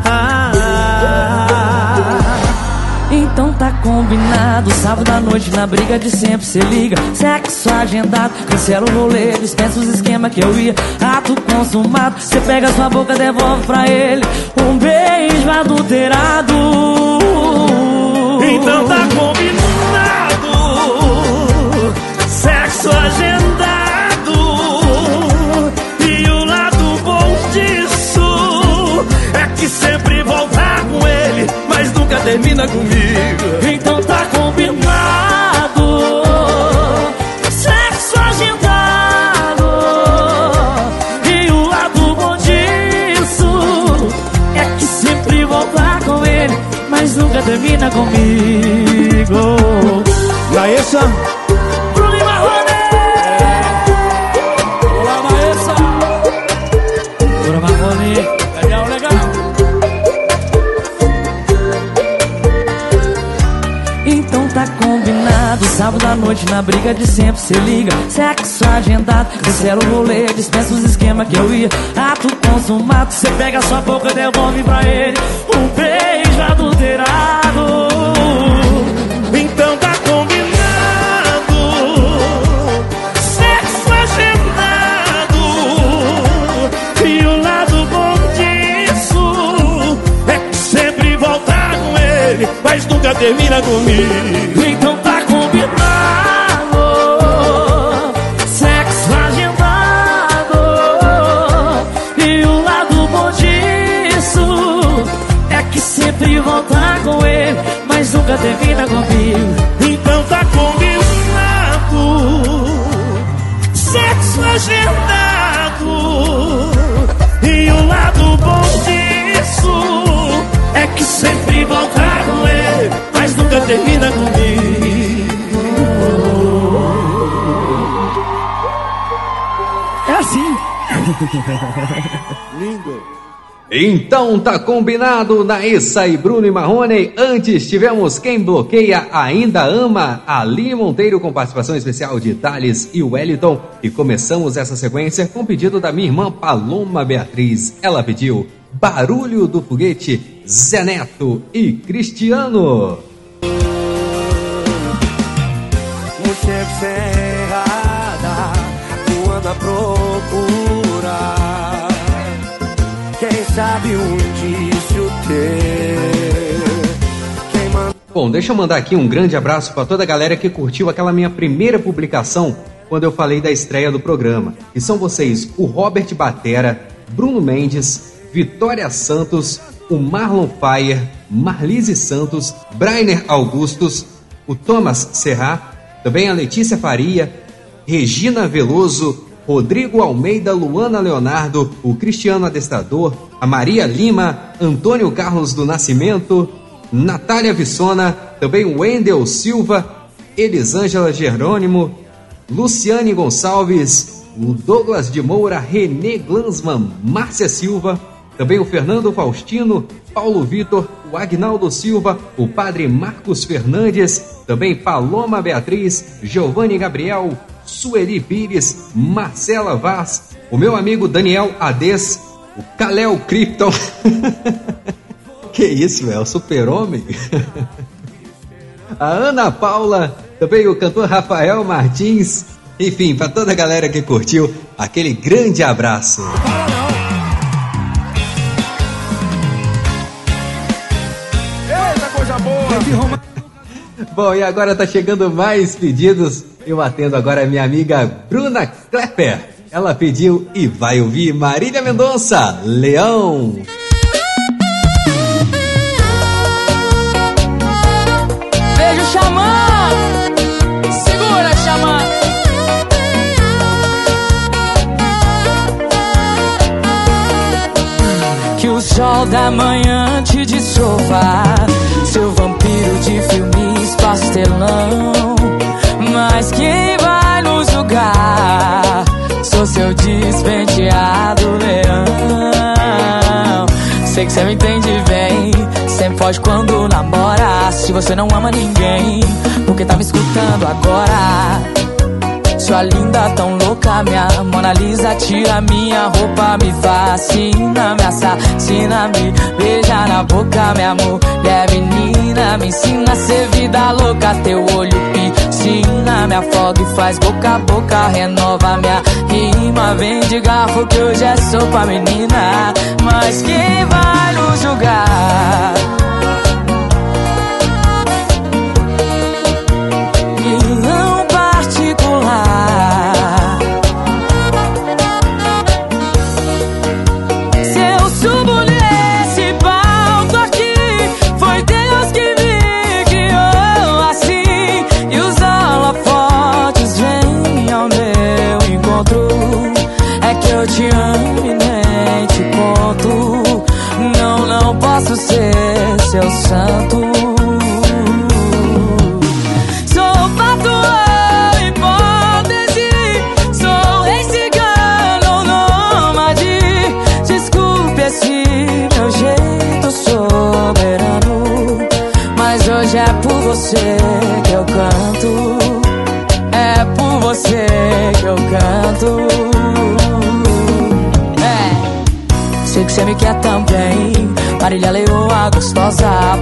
combinado, sábado à noite na briga de sempre cê liga. Sexo agendado, cancela o rolê, dispensa os esquema que eu ia. Ato consumado, cê pega sua boca, devolve pra ele. Um beijo adulterado. Então tá combinado, sexo agendado. E o lado bom disso é que sempre voltar com ele, mas nunca termina comigo. Termina comigo. Laísa, Bruno sábado à noite na briga de sempre cê liga. Sexo agendado, cancela o rolê, dispensa os esquemas que eu ia. Ato consumado, cê pega sua boca devolve pra ele. Um beijo adulterado. Então tá combinado. Sexo agendado. E o lado bom disso é que sempre voltar com ele, mas nunca termina comigo. Então combinado Sexo agendado E o lado bom disso É que sempre voltar com ele Mas nunca termina comigo Então tá combinado. Sexo agendado. E o lado bom disso é que sempre voltar com ele, mas nunca termina comigo. Lindo. Então tá combinado, Naissa e Bruno e Marrone. Antes tivemos Quem Bloqueia Ainda Ama, Ali Monteiro com participação especial de Thales e Wellington. E começamos essa sequência com pedido da minha irmã Paloma Beatriz. Ela pediu Barulho do Foguete, Zé Neto e Cristiano. Morcego sem errada, voando a procurar. Indício. Quem manda Bom, deixa eu mandar aqui um grande abraço para toda a galera que curtiu aquela minha primeira publicação quando eu falei da estreia do programa. E são vocês o Robert Batera, Bruno Mendes, Vitória Santos, o Marlon Fire, Marlise Santos, Brainer Augustus, o Thomas Serra, também a Letícia Faria, Regina Veloso, Rodrigo Almeida, Luana Leonardo, o Cristiano Adestrador, a Maria Lima, Antônio Carlos do Nascimento, Natália Vissona, também o Wendel Silva, Elisângela Jerônimo, Luciane Gonçalves, o Douglas de Moura, Renê Glansman, Márcia Silva, também o Fernando Faustino, Paulo Vitor, o Agnaldo Silva, o Padre Marcos Fernandes, também Paloma Beatriz, Giovanni Gabriel, Sueli Pires, Marcela Vaz, o meu amigo Daniel Ades, o Kalel Krypton. que isso, é o super-homem? a Ana Paula, também o cantor Rafael Martins. Enfim, para toda a galera que curtiu, aquele grande abraço. Eita, coisa boa! Bom, e agora tá chegando mais pedidos. Eu atendo agora a minha amiga Bruna Klepper. Ela pediu e vai ouvir Marília Mendonça, Leão. Beijo, Xamã! Segura, Xamã! Que o sol da manhã te desova Seu vampiro de filmes pastelão Mas quem vai nos julgar? Sou seu despenteado leão. Sei que você me entende bem. Sempre foge quando namora. Se você não ama ninguém Porque tá me escutando agora sua linda, tão louca, minha Mona Lisa Tira minha roupa, me fascina Me assassina, me beija na boca. Minha mulher menina Me ensina a ser vida louca. Teu olho piscina Me afoga e faz boca a boca. Renova minha rima Vem de garfo que hoje é sopa, menina. Mas quem vai nos julgar?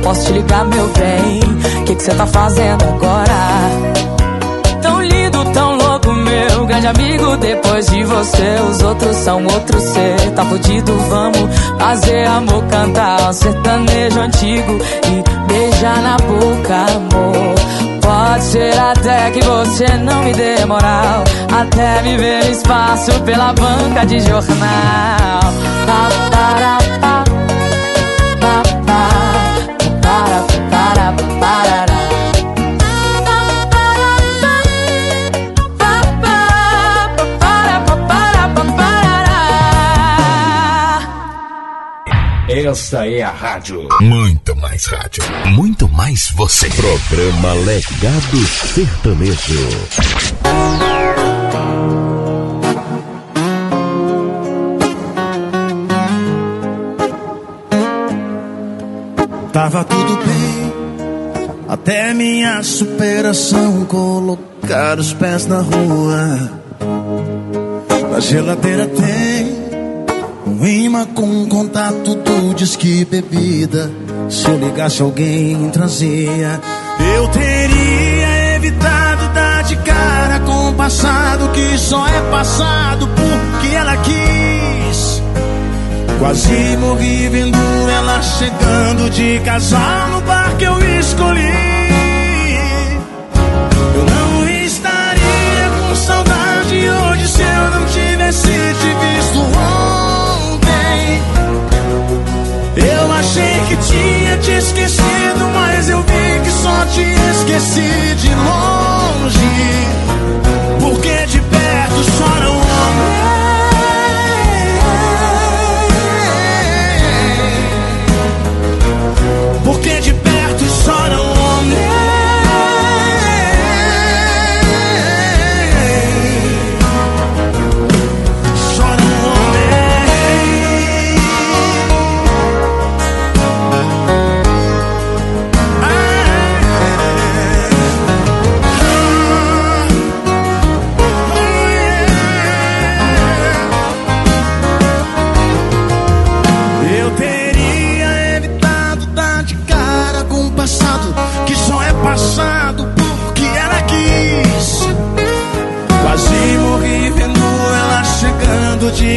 Posso te ligar, meu bem? Que que você tá fazendo agora? Tão lindo, tão louco, meu grande amigo. Depois de você, os outros são outro ser. Tá fudido, vamos fazer amor, cantar um sertanejo antigo e beijar na boca, amor. Pode ser até que você não me dê moral, até me ver espaço pela banca de jornal. Pa, para, pa, Esta é a rádio. Muito mais rádio. Muito mais você. Programa Legado Sertanejo. Tava tudo bem, até minha superação colocar os pés na rua. Na geladeira tem um com contato do disque bebida. Se eu ligasse alguém trazia, eu teria evitado dar de cara com o passado que só é passado porque ela quis. Quase morri vendo ela chegando de casal no bar que eu escolhi. Eu não estaria com saudade hoje se eu não tivesse te visto ontem. Eu achei que tinha te esquecido, mas eu vi que só te esqueci de longe. Porque de perto chora um homem. Porque de perto chora um homem.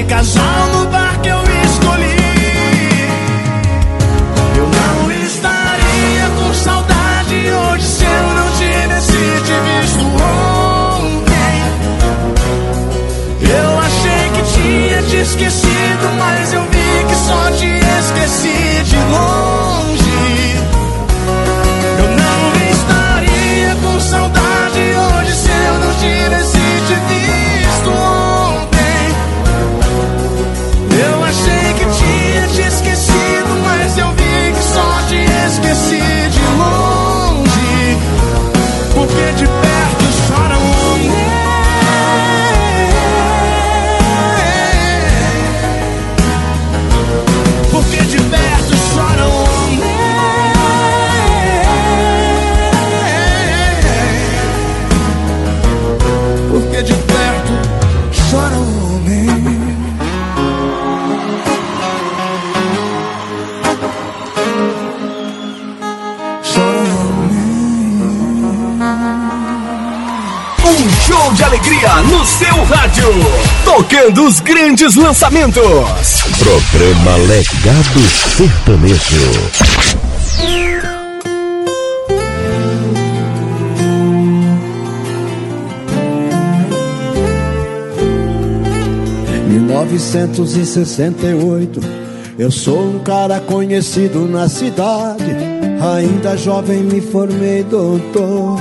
Chegando Tocando os grandes lançamentos. Programa Legado Sertanejo. Em 1968, eu sou um cara conhecido na cidade. Ainda jovem me formei doutor.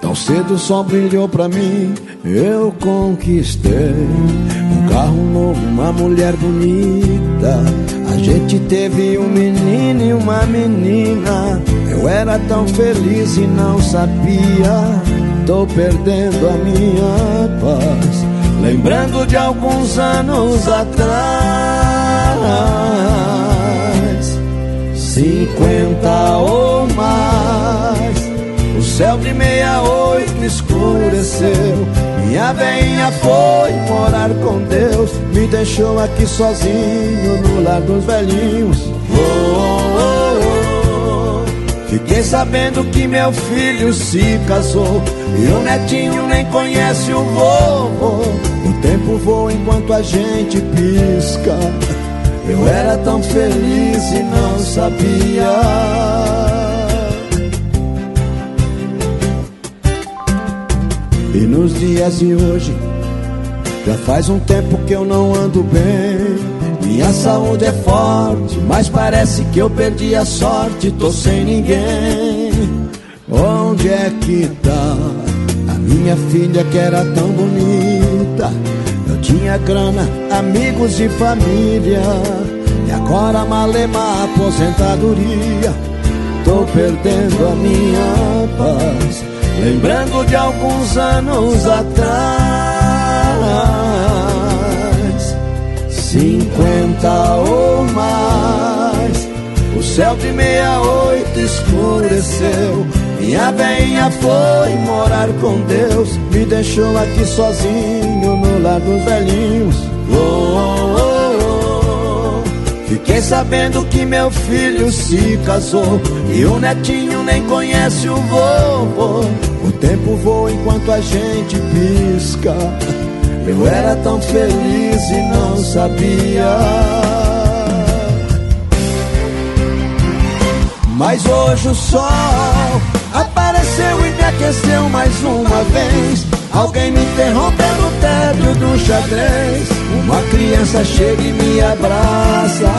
Tão cedo só brilhou pra mim, eu conquistei carro novo, uma mulher bonita. A gente teve um menino e uma menina. Eu era tão feliz e não sabia. Tô perdendo a minha paz. Lembrando de alguns anos atrás. Cinquenta ou mais. O céu de meia oito escureceu. Minha veinha foi morar com Deus. Me deixou aqui sozinho no lar dos velhinhos. Oh, oh, oh. Fiquei sabendo que meu filho se casou. E o netinho nem conhece o vovô. O tempo voa enquanto a gente pisca. Eu era tão feliz e não sabia. E nos dias de hoje, já faz um tempo que eu não ando bem. Minha saúde é forte, mas parece que eu perdi a sorte, tô sem ninguém. Onde é que tá a minha filha que era tão bonita? Eu tinha grana, amigos e família. E agora malema aposentadoria. Tô perdendo a minha paz. Lembrando de alguns anos atrás, cinquenta ou mais. O céu de meia oito escureceu. Minha veinha foi morar com Deus. Me deixou aqui sozinho no lar dos velhinhos. Oh, oh, oh. Fiquei sabendo que meu filho se casou. E o netinho nem conhece o vovô. O tempo voa enquanto a gente pisca. Eu era tão feliz e não sabia. Mas hoje o sol apareceu e me aqueceu mais uma vez. Alguém me interrompeu no teto do xadrez. Uma criança chega e me abraça.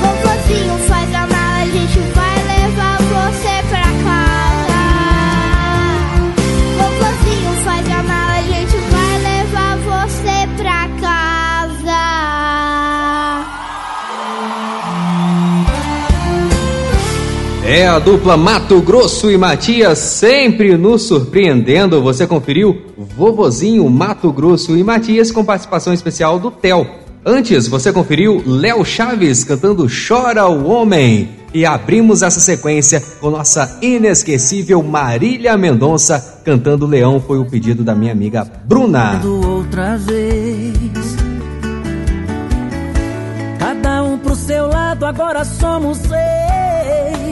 Vovozinho, faz a mala, a gente vai levar você pra casa. Vovozinho, faz a mala, a gente vai levar você pra casa. É a dupla Mato Grosso e Matias sempre nos surpreendendo. Você conferiu Vovozinho Mato Grosso e Matias com participação especial do Theo. Antes, você conferiu Léo Chaves cantando Chora o Homem. E abrimos essa sequência com nossa inesquecível Marília Mendonça cantando Leão. Foi o pedido da minha amiga Bruna. outra vez. Cada um pro seu lado, agora somos seis.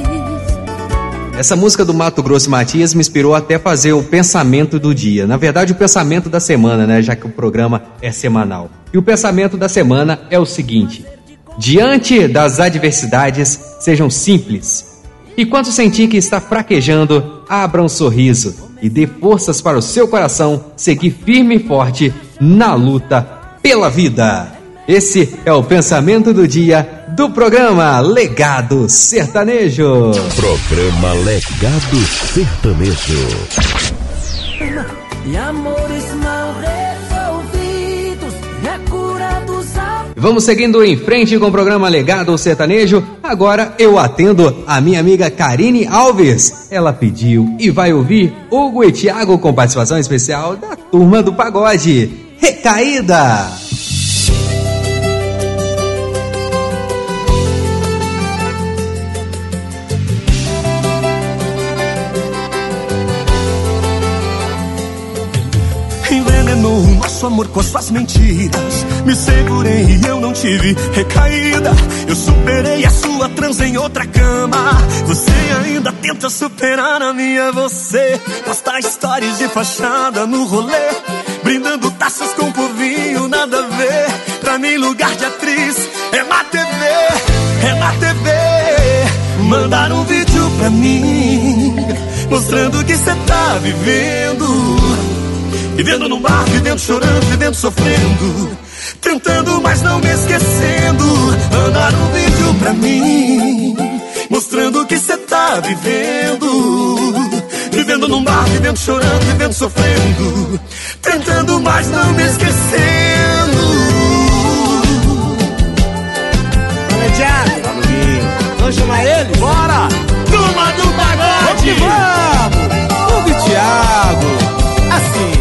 Essa música do Mato Grosso Matias me inspirou até fazer o pensamento do dia. Na verdade, o pensamento da semana, né? Já que o programa é semanal. E o pensamento da semana é o seguinte: diante das adversidades, sejam simples. E quando sentir que está fraquejando, abra um sorriso e dê forças para o seu coração seguir firme e forte na luta pela vida. Esse é o pensamento do dia do programa Legado Sertanejo. Programa Legado Sertanejo. E amores mal resolvidos, é cura dos. Vamos seguindo em frente com o programa Legado Sertanejo. Agora eu atendo a minha amiga Karine Alves. Ela pediu e vai ouvir Hugo e Thiago com participação especial da Turma do Pagode. Recaída! Amor com suas mentiras. Me segurei e eu não tive recaída. Eu superei a sua transa em outra cama. Você ainda tenta superar a minha. Você posta histórias de fachada no rolê. Brindando taças com povinho, nada a ver. Pra mim, lugar de atriz é na TV, é na TV. Mandaram um vídeo pra mim, mostrando que cê tá vivendo. Vivendo no bar, vivendo chorando, vivendo sofrendo. Tentando, mas não me esquecendo. Mandar um vídeo pra mim, mostrando o que cê tá vivendo. Vivendo num bar, vivendo chorando, vivendo sofrendo. Tentando, mas não me esquecendo. Manejado, vamos chamar ele? Bora! Turma do pagode! Vamos que vamos! Hugo Thiago, assim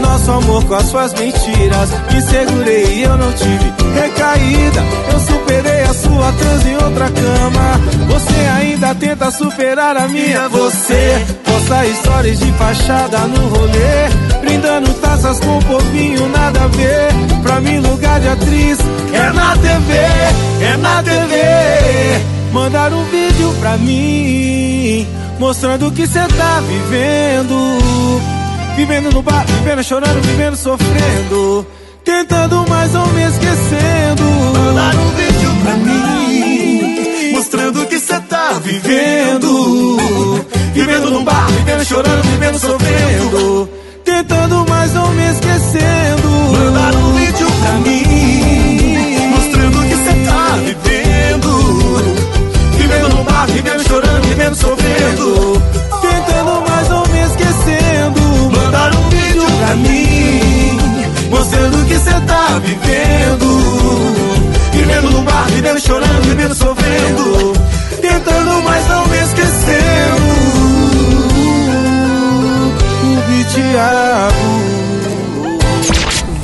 nosso amor com as suas mentiras. Me segurei e eu não tive recaída. Eu superei a sua trans em outra cama. Você ainda tenta superar a minha. Você posta histórias de fachada no rolê. Brindando taças com povinho, nada a ver. Pra mim, lugar de atriz é na TV, é na TV. Mandar um vídeo pra mim, mostrando o que cê tá vivendo. Vivendo no bar, vivendo chorando, vivendo sofrendo. Tentando, mas não me esquecendo. Mandar um vídeo pra mim, mostrando o que cê tá vivendo. Vivendo no bar, vivendo chorando, vivendo sofrendo. Tentando, mas não me esquecendo. Mandar um vídeo pra mim, mostrando o que cê tá vivendo. Vivendo no bar, vivendo chorando, vivendo sofrendo.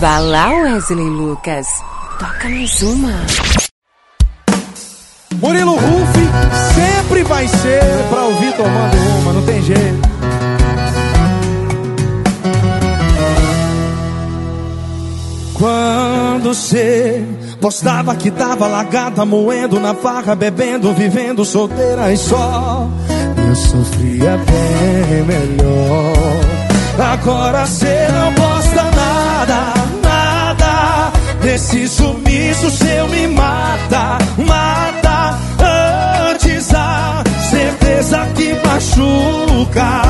Vá lá, Wesley Lucas. Toca mais uma. Murilo Ruf sempre vai ser pra ouvir tomando uma, não tem jeito. Quando você postava que tava largada, moendo na farra, bebendo, vivendo solteira e só, eu sofria bem melhor. Agora cê não posta nada. Desse sumiço seu me mata, mata. Antes a certeza que machuca.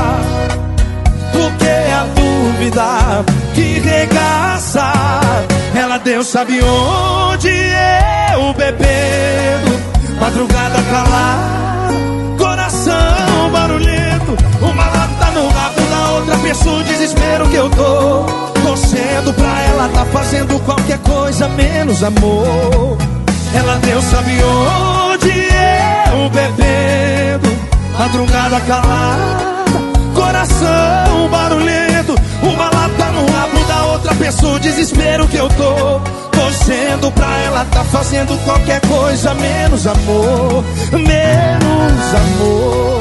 Porque a dúvida que regaça. Ela Deus sabe onde eu bebendo. Madrugada calada, coração barulhento. Uma lata no rabo da outra, penso o desespero que eu tô. Torcendo pra ela tá fazendo qualquer coisa menos amor. Ela Deus sabe onde eu bebendo. Madrugada calada, coração barulhento. Uma lata no rabo da outra, penso o desespero que eu tô. Torcendo pra ela tá fazendo qualquer coisa menos amor, menos amor.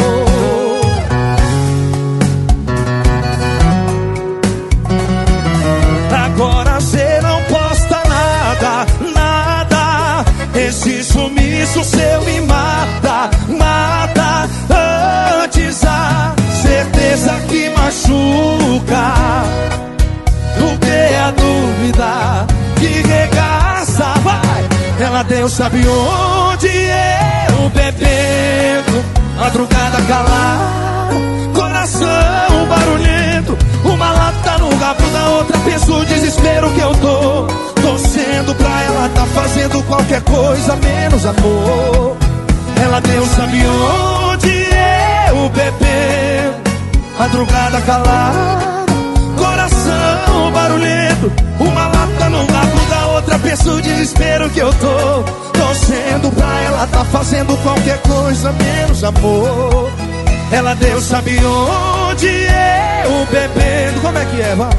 Agora cê não posta nada, nada. Esse sumiço seu me mata, mata. Antes a certeza que machuca. Do que a dúvida. Ela Deus sabe onde eu bebendo. Madrugada calada, coração barulhento. Uma lata no rabo da outra, penso o desespero que eu tô. Torcendo pra ela tá fazendo qualquer coisa menos amor. Ela Deus sabe onde eu bebendo. Madrugada calada, coração barulhento. Penso o desespero que eu tô. Torcendo pra ela tá fazendo qualquer coisa menos amor. Ela Deus sabe onde eu bebendo. Como é que é, vai?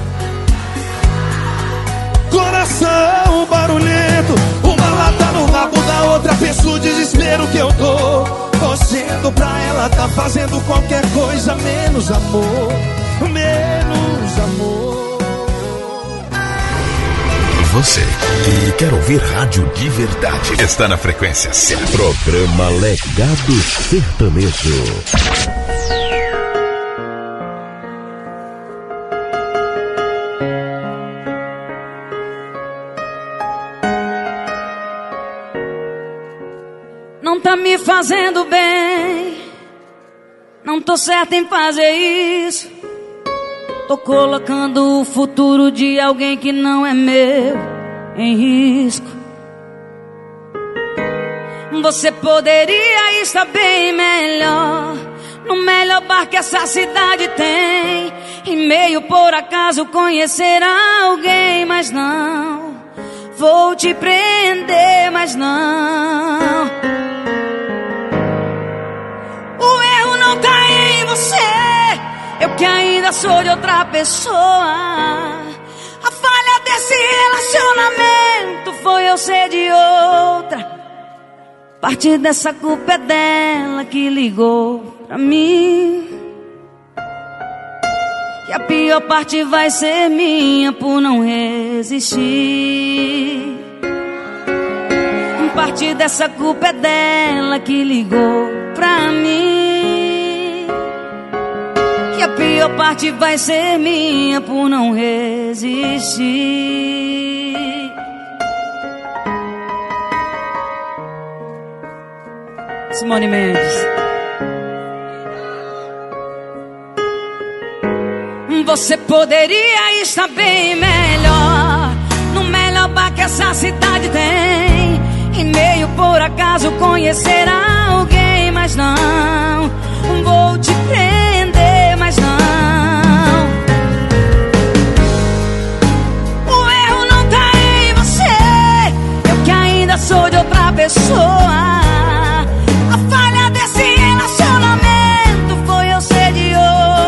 Coração barulhento, uma lata no rabo da outra, penso o desespero que eu tô. Torcendo pra ela tá fazendo qualquer coisa menos amor, menos amor. Você que quer ouvir rádio de verdade está na frequência certa. Programa Legado Sertanejo. Não tá me fazendo bem. Não tô certa em fazer isso. Tô colocando o futuro de alguém que não é meu em risco. Você poderia estar bem melhor. No melhor bar que essa cidade tem. E meio por acaso conhecer alguém, mas não. Vou te prender, mas não. O erro não tá em você. Eu que ainda sou de outra pessoa. desse relacionamento foi eu ser de outra. Parte dessa culpa é dela que ligou pra mim. E a pior parte vai ser minha por não resistir. Parte dessa culpa é dela que ligou pra mim. Pior parte vai ser minha por não resistir. Simone Mendes. Você poderia estar bem melhor No melhor bar que essa cidade tem E meio por acaso conhecer alguém Mas não Vou te prender, sou de outra pessoa A falha desse relacionamento Foi eu ser de outra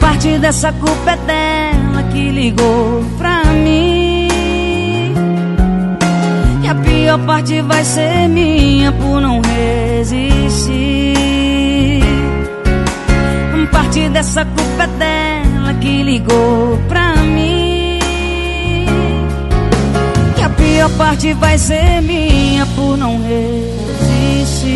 Parte dessa culpa é dela que ligou pra mim. E a pior parte vai ser minha por não resistir. Parte dessa culpa é dela que ligou pra mim. Pior parte vai ser minha por não resistir.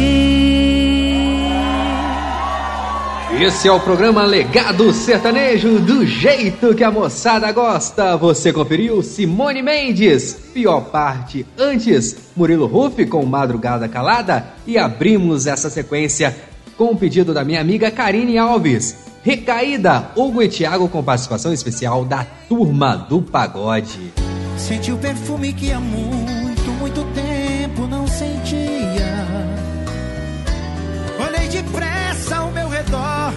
Esse é o programa Legado Sertanejo, do jeito que a moçada gosta. Você conferiu Simone Mendes, pior parte. Antes, Murilo Ruff com Madrugada Calada. E abrimos essa sequência com o pedido da minha amiga Karine Alves. Recaída, Hugo e Thiago com participação especial da Turma do Pagode. Senti o perfume que há muito, muito tempo não sentia. Olhei depressa ao meu redor.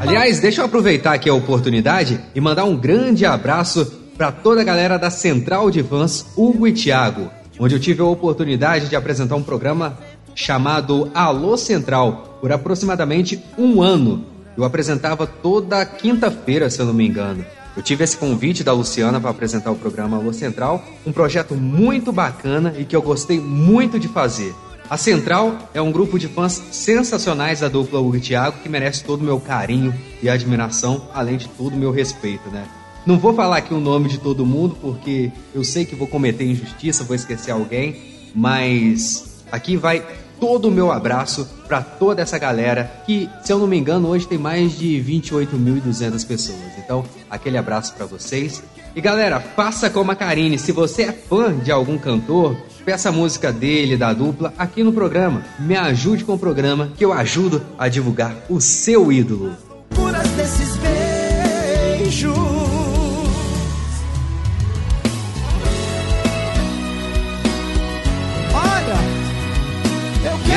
Aliás, deixa eu aproveitar aqui a oportunidade e mandar um grande abraço para toda a galera da Central de Fãs Hugo e Thiago, onde eu tive a oportunidade de apresentar um programa chamado Alô Central por aproximadamente um ano. Eu apresentava toda quinta-feira, se eu não me engano. Eu tive esse convite da Luciana para apresentar o programa Alô Central, um projeto muito bacana e que eu gostei muito de fazer. A Central é um grupo de fãs sensacionais da dupla Hugo e Thiago que merece todo o meu carinho e admiração, além de todo o meu respeito, né? Não vou falar aqui o nome de todo mundo porque eu sei que vou cometer injustiça, vou esquecer alguém, mas aqui vai todo o meu abraço para toda essa galera que, se eu não me engano, hoje tem mais de 28.200 pessoas. Então, aquele abraço para vocês. E galera, faça como a Karine, se você é fã de algum cantor, peça a música dele, da dupla, aqui no programa. Me ajude com o programa que eu ajudo a divulgar o seu ídolo.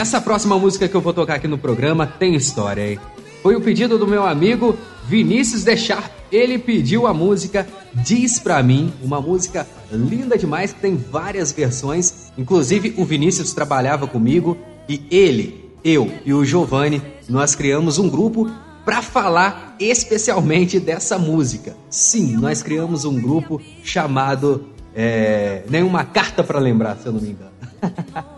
Essa próxima música que eu vou tocar aqui no programa tem história, hein? Foi o pedido do meu amigo Vinícius Deixar. Ele pediu a música Diz Pra Mim, uma música linda demais que tem várias versões. Inclusive, o Vinícius trabalhava comigo e ele, eu e o Giovanni, nós criamos um grupo para falar especialmente dessa música. Sim, nós criamos um grupo chamado é, Nenhuma Carta para Lembrar, se eu não me engano.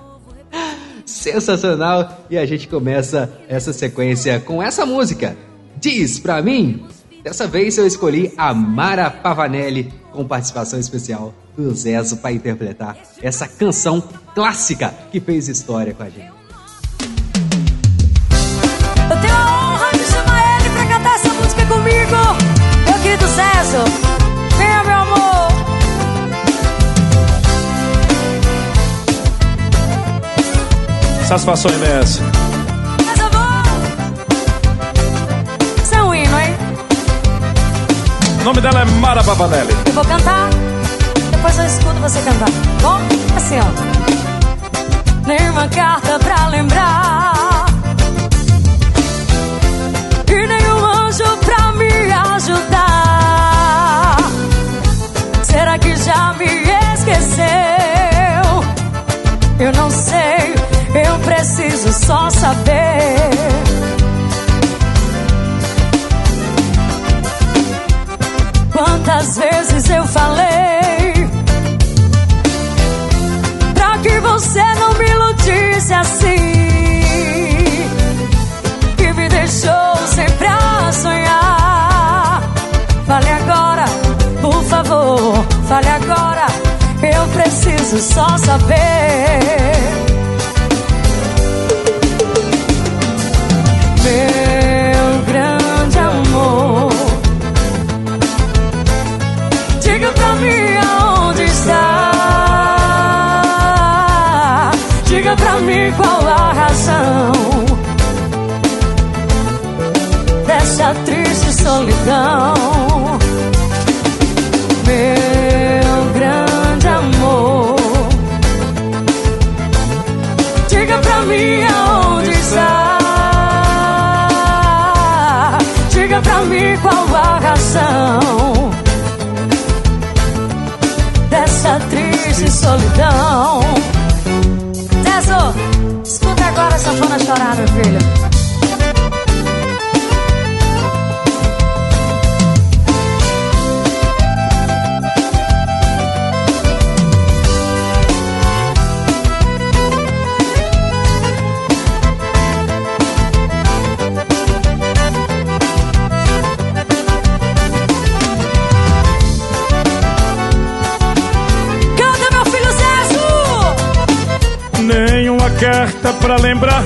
Sensacional! E a gente começa essa sequência com essa música. Diz pra mim! Dessa vez eu escolhi a Mara Pavanelli com participação especial do Zezo para interpretar essa canção clássica que fez história com a gente. Eu tenho a honra de chamar ele pra cantar essa música comigo. Meu querido César. Venha, meu amor. Satisfação imensa. Mas eu vou. Isso é um hino, hein? O nome dela é Mara Pavanelli. Eu vou cantar. Depois eu escuto você cantar. Bom? Assim, ó. Nenhuma carta pra lembrar. E nenhum anjo pra me ajudar. Será que já me esqueceu? Eu não sei, eu preciso só saber. Quantas vezes eu falei Pra que você não me iludisse assim Que me deixou sempre a sonhar. Fale agora, por favor, fale agora. Eu preciso só saber Meu escuta agora essa pra lembrar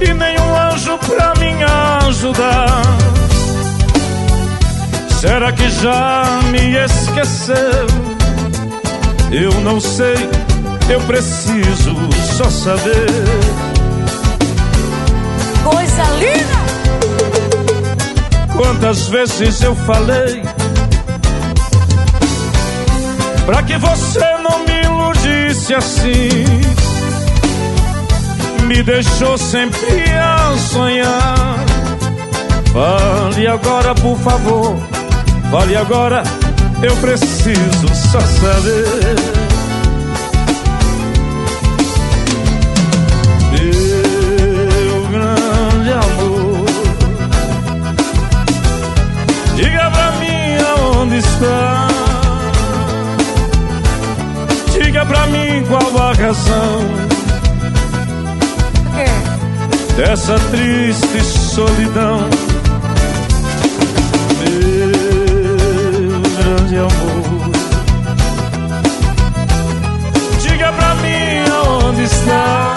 E nenhum anjo pra me ajudar Será que já me esqueceu? Eu não sei, eu preciso só saber Coisa linda! Quantas vezes eu falei Pra que você não me iludisse assim. Me deixou sempre a sonhar. Fale agora, por favor. Fale agora, eu preciso só saber mim qual a razão Dessa triste solidão. Meu grande amor. Diga pra mim aonde está.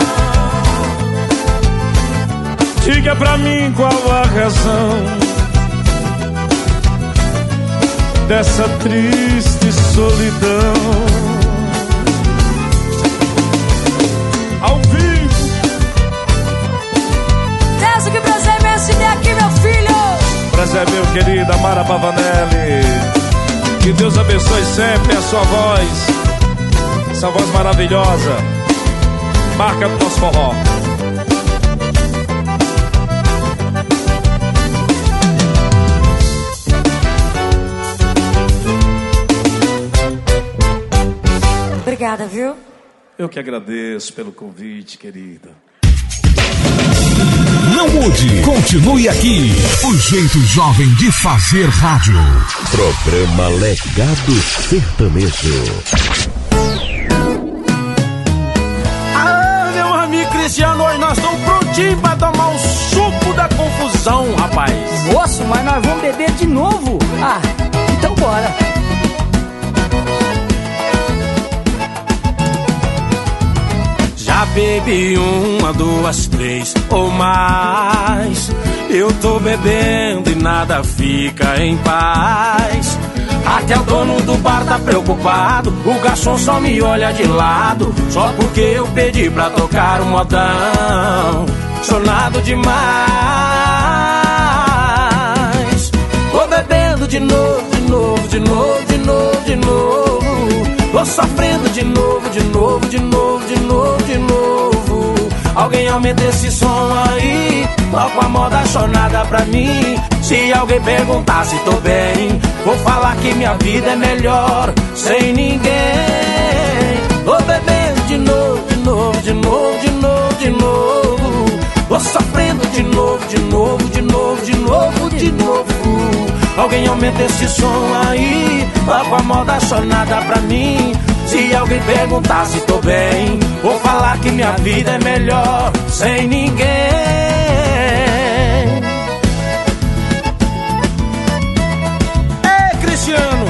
Diga pra mim qual a razão. Dessa triste solidão. Ao vivo, Zezo, que prazer imenso te ter aqui, meu filho! prazer meu querido Mara Pavanelli. Que Deus abençoe sempre a sua voz, essa voz maravilhosa, marca do nosso forró. Obrigada, viu? Eu que agradeço pelo convite, querida. Não mude, continue aqui. O jeito jovem de fazer rádio. Programa Legado Sertanejo. Ah, meu amigo Cristiano, hoje nós estamos prontinhos pra tomar o suco da confusão, rapaz. Moço, mas nós vamos beber de novo? Ah, então bora. Bebi uma, duas, três ou mais. Eu tô bebendo e nada fica em paz. Até o dono do bar tá preocupado. O garçom só me olha de lado. Só porque eu pedi pra tocar o modão. Chonado demais. Tô bebendo de novo, de novo, de novo, de novo, de novo. Tô sofrendo de novo, de novo, de novo, de novo, de novo. Alguém aumenta esse som aí. Toca a moda chonada pra mim. Se alguém perguntar se tô bem, vou falar que minha vida é melhor sem ninguém. Tô bebendo de novo, de novo, de novo, de novo, de novo. Tô sofrendo de novo, de novo, de novo, de novo, de novo. Alguém aumenta esse som aí, toca a moda só nada pra mim. Se alguém perguntar se tô bem, vou falar que minha vida é melhor sem ninguém. Ei, Cristiano,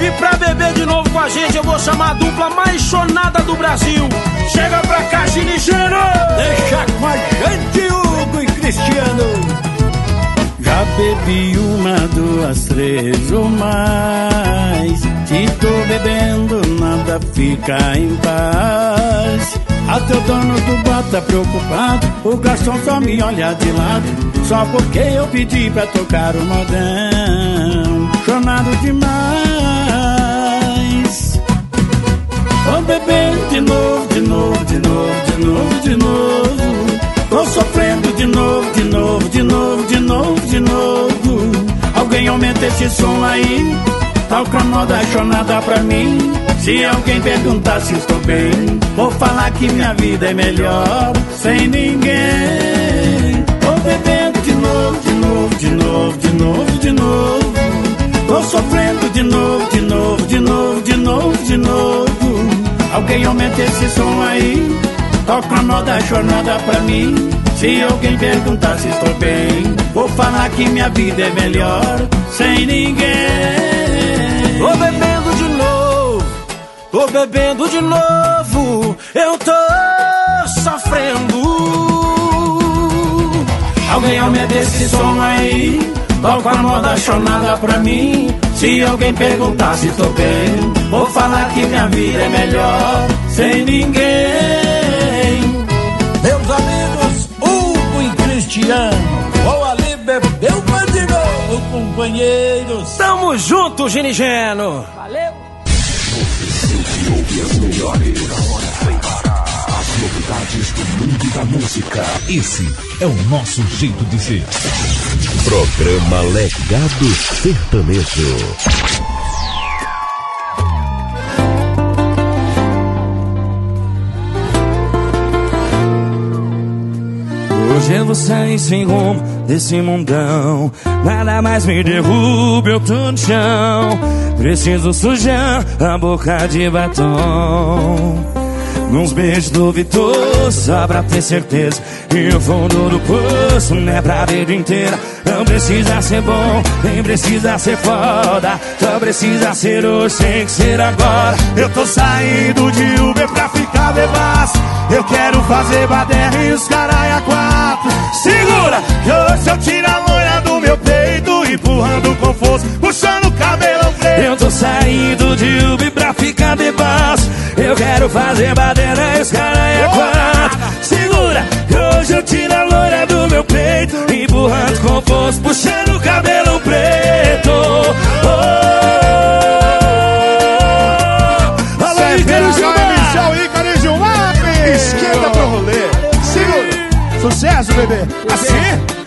e pra beber de novo com a gente, eu vou chamar a dupla mais chonada do Brasil. Chega pra cá, Ginigeno! Deixa com a gente, Hugo e Cristiano. Já bebi uma, duas, três ou mais. Se tô bebendo, nada fica em paz. Até o dono do bar tá preocupado. O garçom só me olha de lado. Só porque eu pedi pra tocar o modão. Chonado demais. Tô bebendo de novo, de novo, de novo, de novo, de novo. Tô sofrendo de novo, de novo, de novo, de novo. Aumenta esse som aí. Toca a moda pra mim. Se alguém perguntar se estou bem, vou falar que minha vida é melhor sem ninguém. Tô bebendo de novo, de novo, de novo, de novo, de novo. Tô sofrendo de novo, de novo, de novo, de novo, de novo. Alguém aumenta esse som aí. Toca a moda jornada pra mim. Se alguém perguntar se estou bem, vou falar que minha vida é melhor sem ninguém. Tô bebendo de novo, tô bebendo de novo. Eu tô sofrendo. Alguém aumenta esse som aí. Toca a moda chonada pra mim. Se alguém perguntar se tô bem, vou falar que minha vida é melhor sem ninguém. E Cristiano, vou ali beber uma de novo, companheiros. Tamo junto, Ginigeno. Valeu. ouve as melhores. As novidades do mundo da música. Esse é o nosso jeito de ser. Programa Legado Sertanejo. Hoje eu vou sair sem rumo desse mundão. Nada mais me derruba, eu tô no chão. Preciso sujar a boca de batom. Nos beijos duvidosos, só pra ter certeza. E o fundo do poço não é pra vida inteira. Não precisa ser bom, nem precisa ser foda. Só precisa ser hoje, tem que ser agora. Eu tô saindo de Uber pra ficar bebaço. Eu quero fazer baderna e os caralho a quatro. Segura, que hoje eu tiro a loira do meu peito, empurrando com força, puxando o cabelo preto. Eu tô saindo de Uber pra ficar debaixo. Eu quero fazer baderna e os caralho a quatro. Segura, que hoje eu tiro a loira do meu peito, empurrando com força, puxando o cabelo preto. Oh, Alô, Cê Ícaro vê, Gilmar! Ícaro e Gilmar. Esquenta pro rolê. Segura. Sucesso, bebê. Assim?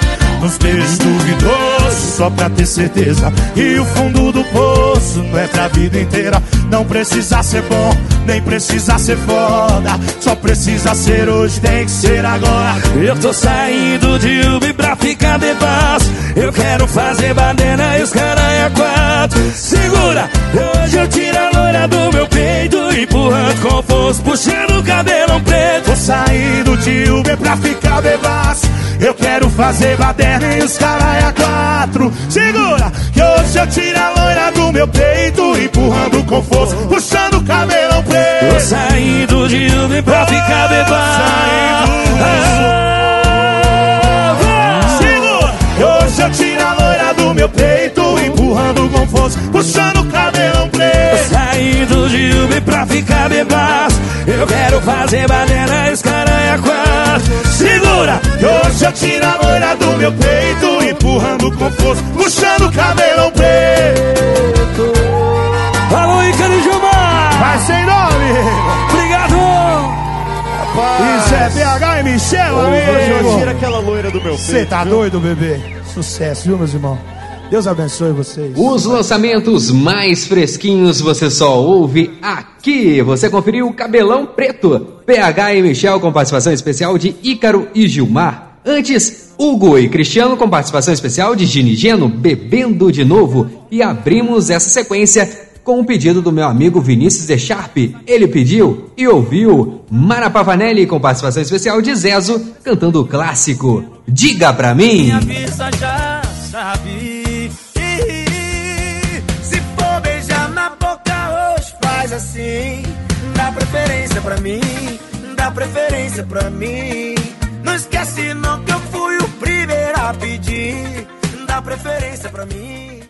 Nos beijos duvidosos, só pra ter certeza. E o fundo do poço não é pra vida inteira. Não precisa ser bom, nem precisa ser foda. Só precisa ser hoje, tem que ser agora. Eu tô saindo de Uber pra ficar debaixo. Eu quero fazer bandeira e os caras quatro. Segura, hoje eu tiro a loira do meu peito, empurrando com força, puxando o cabelo preto. Tô saindo de Uber pra ficar bebaço. Eu quero fazer baderna e os caralho a quatro. Segura, que hoje eu tiro a loira do meu peito, empurrando com força, puxando o cabelão Tô preto. saindo de Uber pra ficar debaixo. Segura, que hoje eu tiro a loira do meu peito, empurrando com força, puxando o cabelão Preto. saindo de Uber pra ficar debaixo. Eu quero fazer bandeira e os caras quatro. Segura, que hoje eu tiro a loira do meu peito, empurrando com força, puxando o cabelão preto. Alô, Ícaro Gilmar! Vai sem nome! Obrigado! Isso é BH e Michel, Hoje eu amigo! tiro aquela loira do meu peito. Você tá doido, bebê? Sucesso, viu, meus irmãos? Deus abençoe vocês. Os lançamentos mais fresquinhos você só ouve aqui. Você conferiu o Cabelão Preto, PH e Michel com participação especial de Ícaro e Gilmar. Antes, Hugo e Cristiano com participação especial de Gini Geno, Bebendo de Novo. E abrimos essa sequência com o pedido do meu amigo Vinícius De Sharp. Ele pediu e ouviu Mara Pavanelli com participação especial de Zezo, cantando o clássico Diga Pra Mim. Minha vista já sabe. Assim. Dá preferência pra mim, dá preferência pra mim. Não esquece não que eu fui o primeiro a pedir. Dá preferência pra mim.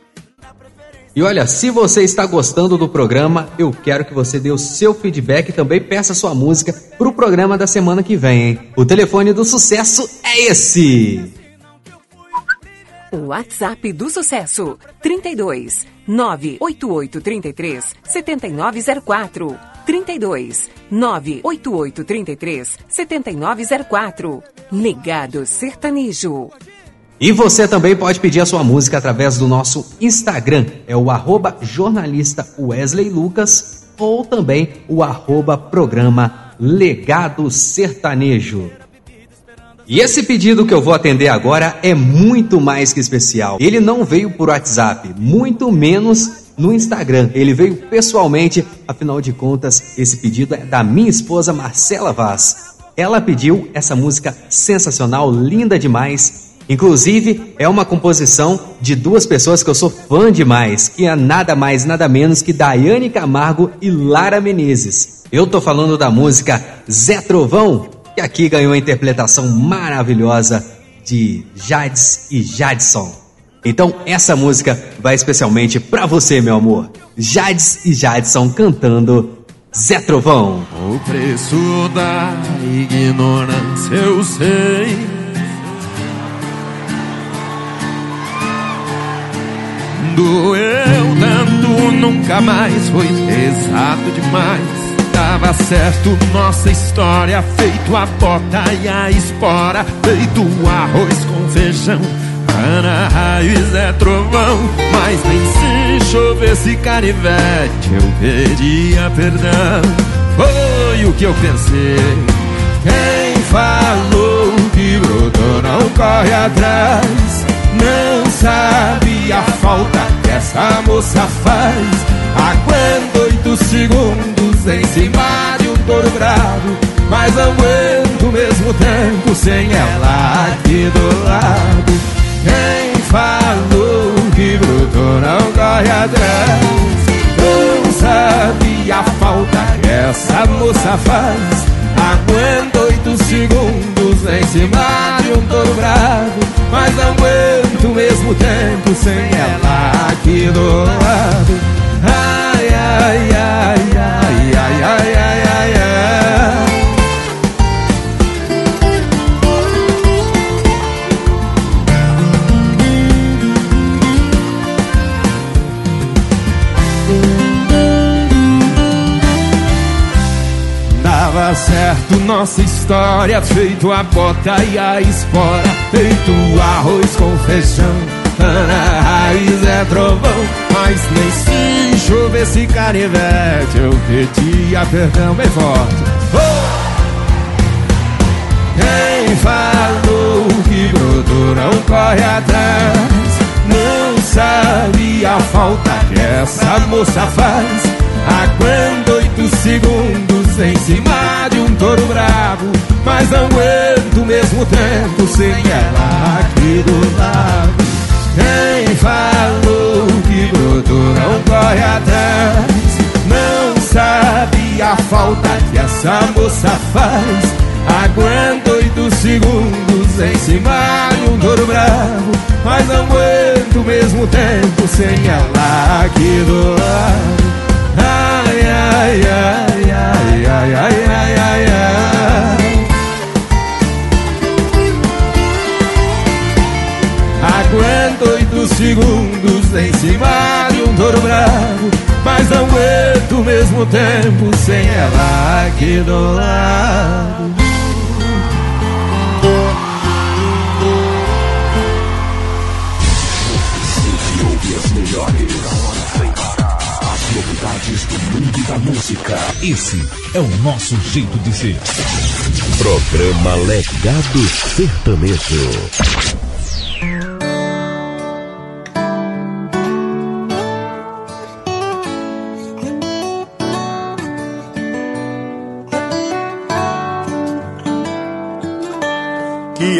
E olha, se você está gostando do programa, eu quero que você dê o seu feedback e também peça sua música para o programa da semana que vem, hein? O telefone do sucesso é esse! O WhatsApp do sucesso 32 98833 7904 32 98833 7904 Legado Sertanejo. E você também pode pedir a sua música através do nosso Instagram, é o arroba jornalista Wesley Lucas ou também o arroba programa Legado Sertanejo. E esse pedido que eu vou atender agora é muito mais que especial. Ele não veio por WhatsApp, muito menos no Instagram. Ele veio pessoalmente, afinal de contas, esse pedido é da minha esposa Marcela Vaz. Ela pediu essa música sensacional, linda demais. Inclusive, é uma composição de duas pessoas que eu sou fã demais, que é nada mais nada menos que Daiane Camargo e Lara Menezes. Eu tô falando da música Zé Trovão, que aqui ganhou a interpretação maravilhosa de Jades e Jadson. Então essa música vai especialmente pra você, meu amor. Jades e Jadson cantando Zé Trovão. O preço da ignorância eu sei. Doeu tanto, nunca mais foi exato demais. Dava certo nossa história, feito a bota e a espora, feito arroz com feijão. Ana raiz é trovão, mas nem se chovesse canivete eu pedia perdão. Foi o que eu pensei. Quem falou que brotou não corre atrás, não sabe a falta que essa moça faz. Aguento oito segundos em cima de um touro bravo, mas aguento o mesmo tempo sem ela aqui do lado. Quem falou que brotou não corre atrás. Não sabe a falta que essa moça faz. Aguento oito segundos em cima de um touro bravo Mas aguento o mesmo tempo sem ela aqui do lado Ai, ai, ai, ai, ai, ai, ai, ai, ai. Dava certo nossa história, feito a bota e a espora, feito arroz com feijão, Ana raiz é trovão, mas nem se chovesse canivete, eu pedia perdão bem forte. Oh! Quem falou que brotou não corre atrás, não sabe a falta que essa moça faz. Aguento oito segundos em cima de um touro bravo Mas não aguento o mesmo tempo sem ela aqui do lado Quem falou que brotou não corre atrás. Não sabe a falta que essa moça faz. Aguento oito segundos em cima de um touro bravo Mas não aguento o mesmo tempo sem ela aqui do lado. Ai, ai, ai, ai, ai, ai, ai, ai, ai. Aguento oito segundos em cima de um touro bravo Mas não aguento o mesmo tempo sem ela aqui do lado ouve as melhores. As novidades do mundo da música. Esse é o nosso jeito de ser. Programa Legado Sertanejo.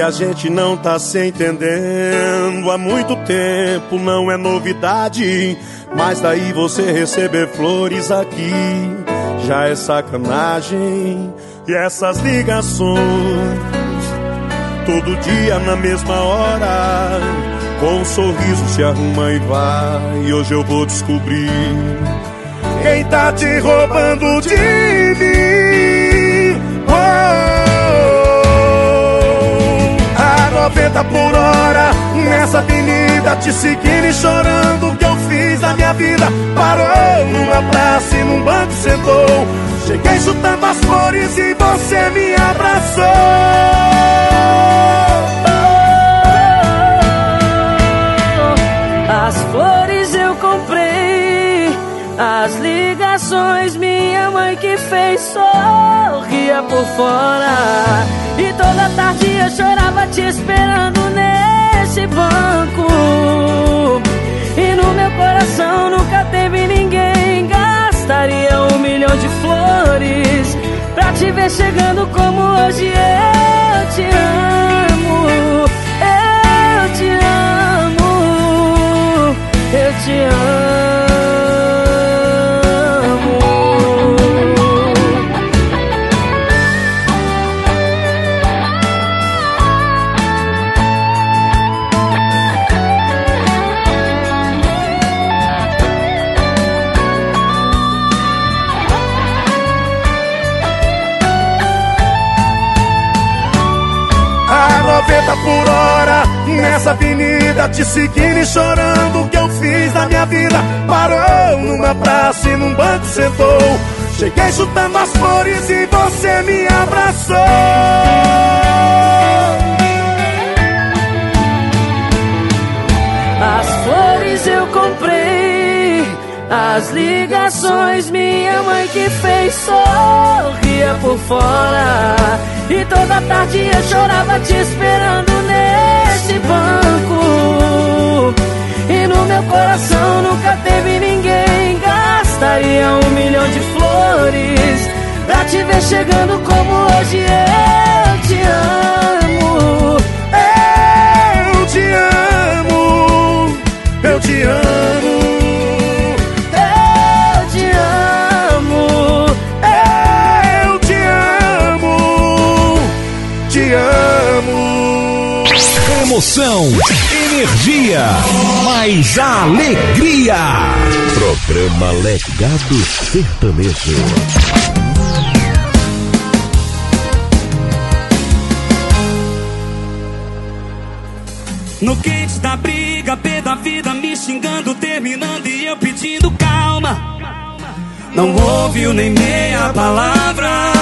A gente não tá se entendendo há muito tempo, não é novidade. Mas daí você receber flores aqui já é sacanagem. E essas ligações, todo dia na mesma hora, com um sorriso se arruma e vai. E hoje eu vou descobrir quem tá te roubando de mim. Oh, 90 por hora nessa avenida, te seguindo e chorando o que eu fiz na minha vida. Parou numa praça e num banco sentou. Cheguei chutando as flores e você me abraçou. As flores as ligações minha mãe que fez sorria por fora. E toda tarde eu chorava te esperando nesse banco. E no meu coração nunca teve ninguém. Gastaria um milhão de flores pra te ver chegando como hoje eu te amo. Eu te amo. Eu te amo. A 90 por hora nessa avenida, te seguindo e chorando o que eu fiz na minha vida. Parou numa praça e num banco sentou. Cheguei chutando as flores e você me abraçou. As flores eu comprei, as ligações minha mãe que fez sorria por fora. Tarde eu chorava te esperando nesse banco. E no meu coração nunca teve ninguém. Gastaria um milhão de flores pra te ver chegando como hoje eu te amo. Emoção, energia, mais alegria. Programa Legado Sertanejo. No quente da briga, pé da vida, me xingando, terminando e eu pedindo calma. Não ouviu nem meia palavra,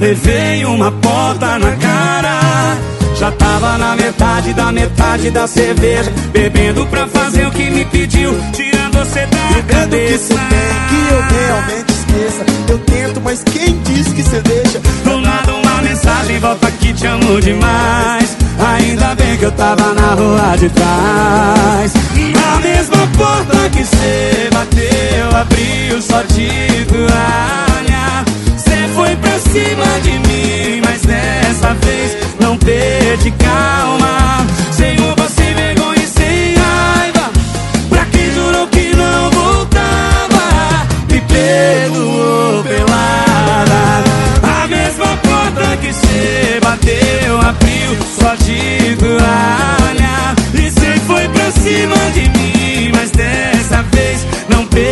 levei uma porta na cara. Já tava na metade da metade da cerveja, bebendo pra fazer o que me pediu, tirando você da cabeça. que eu realmente esqueça. Eu tento, mas quem diz que você deixa? Do nada uma mensagem, volta aqui, te amo demais. Ainda bem que eu tava na rua de trás. Na mesma porta que cê bateu, abriu só de toalha. Cê foi pra cima de mim, dessa vez não perdi calma. Senhor, você vergonha e sem raiva. Pra quem jurou que não voltava, me perdoou pelada. A mesma porta que cê bateu, abriu só de toalha. E cê foi pra cima de mim, mas dessa vez não perdi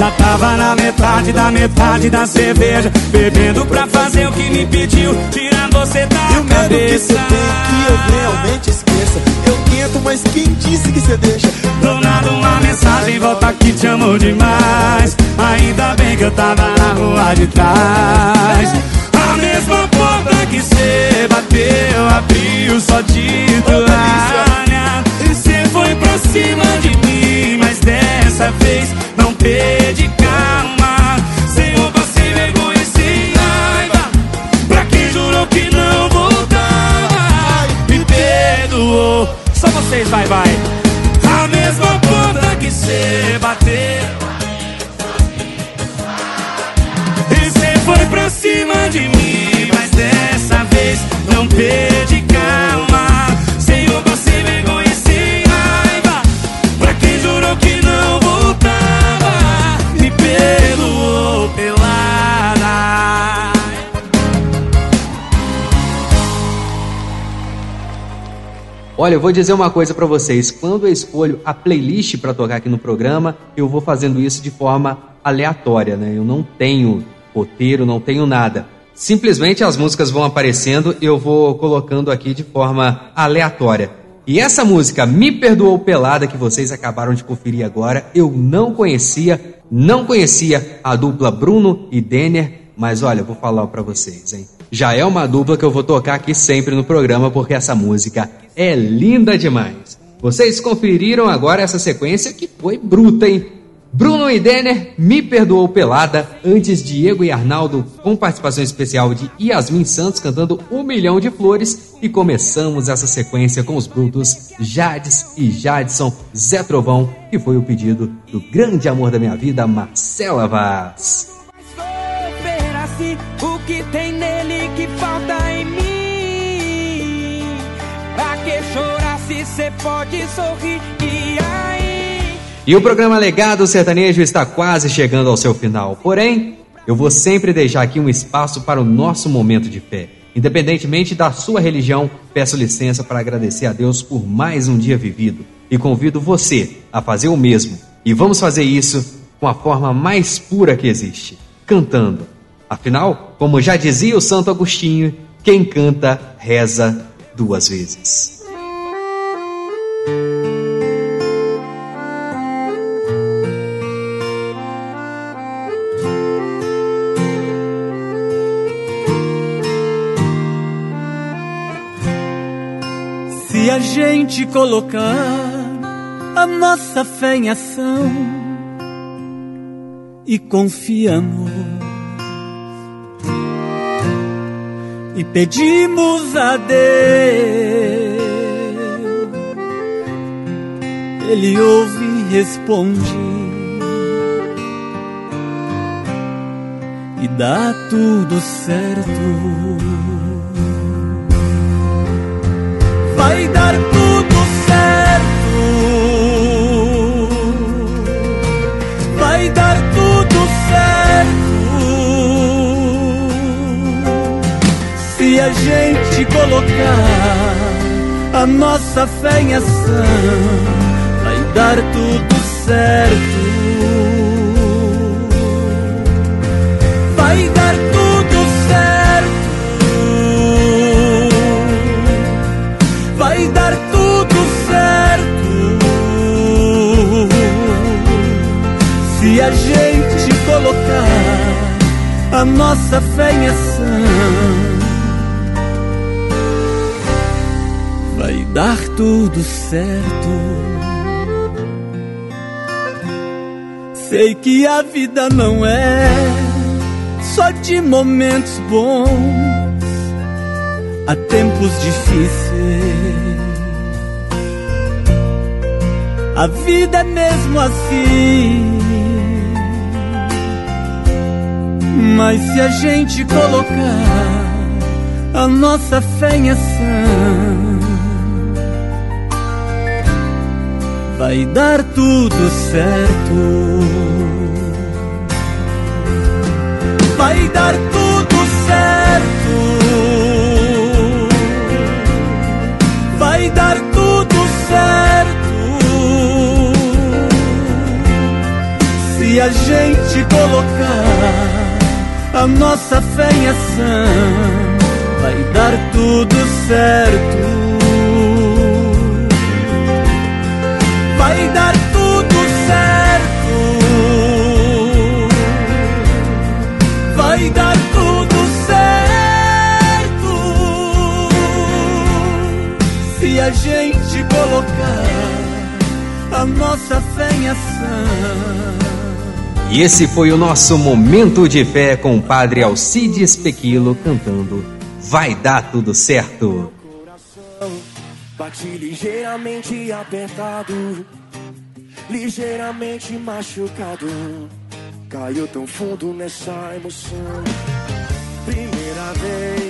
Já tava na metade da metade da cerveja Bebendo pra fazer o que me pediu Tirando você tá E o medo que você tem que eu realmente esqueça. Eu tento, mas quem disse que você deixa? Do nada uma mensagem volta aqui te amo demais. Ainda bem que eu tava na rua de trás. A mesma porta que cê bateu Abriu só de toalha. E cê foi pra cima de mim Mas dessa vez teve calma Senhor, sem vergonha e sem raiva Pra quem jurou que não voltava Me perdoou. Só vocês, vai, vai. A mesma porta que cê bateu. E cê foi pra cima de mim Mas dessa vez não perde Olha, eu vou dizer uma coisa pra vocês. Quando eu escolho a playlist pra tocar aqui no programa, eu vou fazendo isso de forma aleatória, né? Eu não tenho roteiro, não tenho nada. Simplesmente as músicas vão aparecendo e eu vou colocando aqui de forma aleatória. E essa música Me Perdoou Pelada que vocês acabaram de conferir agora, eu não conhecia, não conhecia a dupla Bruno e Denner, mas olha, vou falar pra vocês, hein? Já é uma dupla que eu vou tocar aqui sempre no programa porque essa música é linda demais. Vocês conferiram agora essa sequência que foi bruta, hein? Bruno e Denner, Me Perdoou Pelada, antes Diego e Arnaldo, com participação especial de Yasmin Santos cantando Um Milhão de Flores, e começamos essa sequência com os brutos Jades e Jadson, Zé Trovão, que foi o pedido do grande amor da minha vida, Marcela Vaz. Superasse o que tem nele que falta chorar se cê pode sorrir? E aí? E o programa Legado Sertanejo está quase chegando ao seu final. Porém, eu vou sempre deixar aqui um espaço para o nosso momento de fé. Independentemente da sua religião, peço licença para agradecer a Deus por mais um dia vivido e convido você a fazer o mesmo. E vamos fazer isso com a forma mais pura que existe, cantando. Afinal, como já dizia o Santo Agostinho, quem canta reza duas vezes. A gente colocar a nossa fé em ação e confiamos e pedimos a Deus, Ele ouve e responde e dá tudo certo. Dar tudo certo. Vai dar tudo certo. Se a gente colocar a nossa fé em ação, vai dar tudo certo. Vai dar tudo A gente colocar a nossa fé em ação, vai dar tudo certo. Sei que a vida não é só de momentos bons há tempos difíceis. A vida é mesmo assim. Mas se a gente colocar a nossa fé em ação, vai dar tudo certo. Vai dar tudo certo. vai dar tudo certo. Se a gente colocar a nossa fé em ação, vai dar tudo certo. E esse foi o nosso momento de fé com o padre Alcides Pequilo cantando Vai dar tudo certo. Bate ligeiramente apertado, ligeiramente machucado. Caiu tão fundo nessa emoção. Primeira vez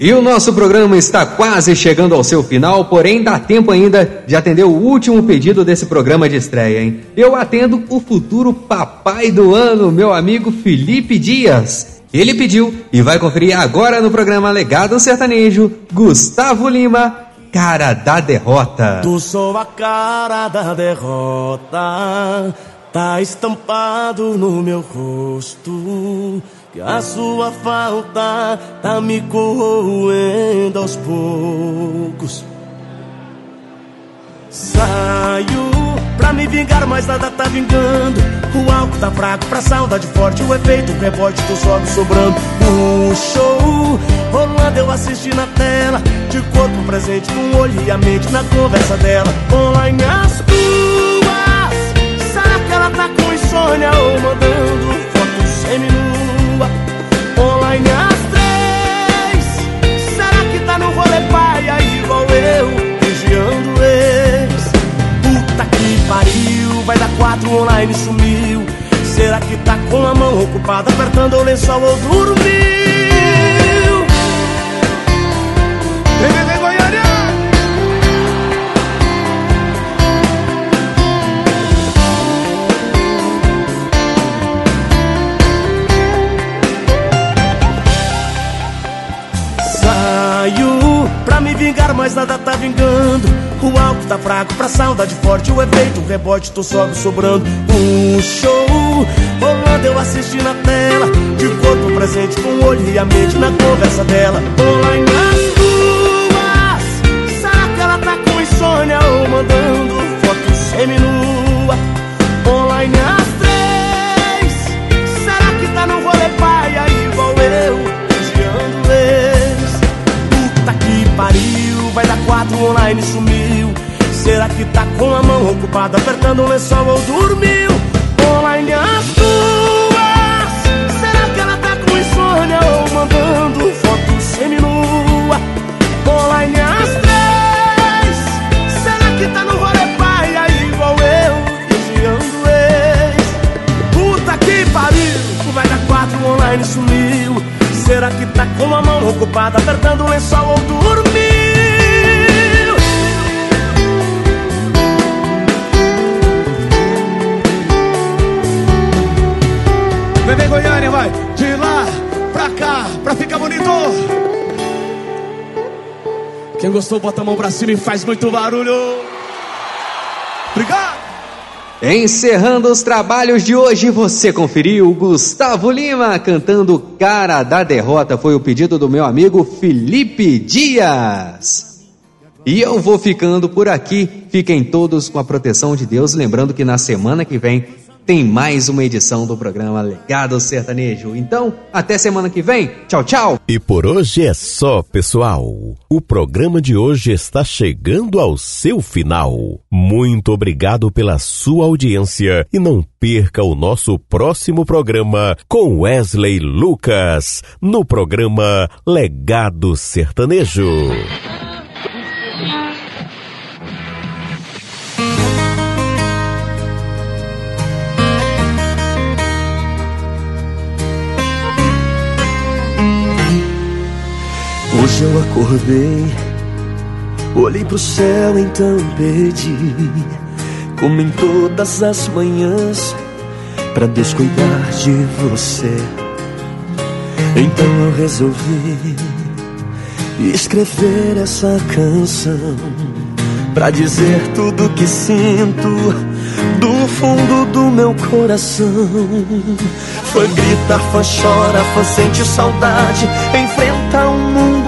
E o nosso programa está quase chegando ao seu final, porém dá tempo ainda de atender o último pedido desse programa de estreia, hein? Eu atendo o futuro papai do ano, meu amigo Felipe Dias. Ele pediu e vai conferir agora no programa Legado Sertanejo, Gustavo Lima, Cara da Derrota. Tu sou a cara da derrota, tá estampado no meu rosto. Que a sua falta tá me corroendo aos poucos. Saio pra me vingar, mas nada tá vingando. O álcool tá fraco pra saudade forte. O efeito, o rebote, tu sobe sobrando. Um show rolando, eu assisti na tela. De corpo presente, com o olho e a mente na conversa dela. Online as ruas. Será que ela tá com insônia ou mandando foto semi-nua? Online as três. Será que tá no rolê paia igual eu? Vigiando ex. Puta que pariu, vai dar quatro online sumiu. Será que tá com a mão ocupada apertando o lençol ou dormiu? Me vingar, mas nada tá vingando. O álcool tá fraco pra saudade forte. O efeito, o rebote, tu sobe sobrando. Um show rolando, eu assisti na tela. De corpo presente, com o olho e a mente na conversa dela. Online nas ruas. Será que ela tá com insônia ou mandando foto semi-nua? Online às três. Será que tá no rolê paia igual eu? Vigiando ex. Puta que pariu, vai dar quatro online sumiu. Será que tá com a mão ocupada apertando o lençol ou dormiu? Online às duas. Será que ela tá com insônia ou mandando foto semi-nua? Online às três. Será que tá no rolê paia igual eu? Vigiando ex. Puta que pariu, vai dar quatro online sumiu. Será que tá com a mão ocupada apertando o lençol ou dormiu? Vem, vem, Goiânia, vai. De lá pra cá, pra ficar bonito. Quem gostou, bota a mão pra cima e faz muito barulho. Obrigado. Encerrando os trabalhos de hoje, você conferiu Gustavo Lima cantando Cara da Derrota. Foi o pedido do meu amigo Felipe Dias. E eu vou ficando por aqui. Fiquem todos com a proteção de Deus. Lembrando que na semana que vem tem mais uma edição do programa Legado Sertanejo. Então, até semana que vem. Tchau, tchau. E por hoje é só, pessoal. O programa de hoje está chegando ao seu final. Muito obrigado pela sua audiência e não perca o nosso próximo programa com Wesley Lucas no programa Legado Sertanejo. Hoje eu acordei, olhei pro céu, então pedi, como em todas as manhãs, pra Deus cuidar de você. Então eu resolvi escrever essa canção pra dizer tudo que sinto do fundo do meu coração. Fã grita, fã chora, fã sente saudade. Enfrenta mundo,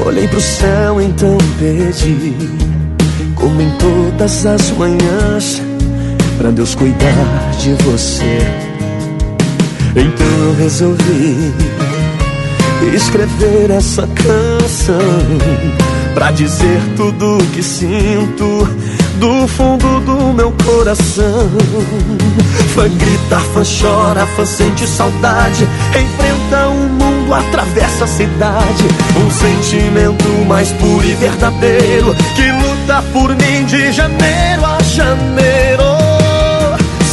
olhei pro céu, então pedi, como em todas as manhãs, pra Deus cuidar de você. Então eu resolvi escrever essa canção pra dizer tudo que sinto do fundo do meu coração. Fã grita, fã chora, fã sente saudade, enfrenta o mundo, atravessa a cidade. Um sentimento mais puro e verdadeiro que luta por mim de janeiro a janeiro.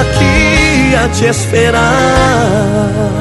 Aqui a te esperar.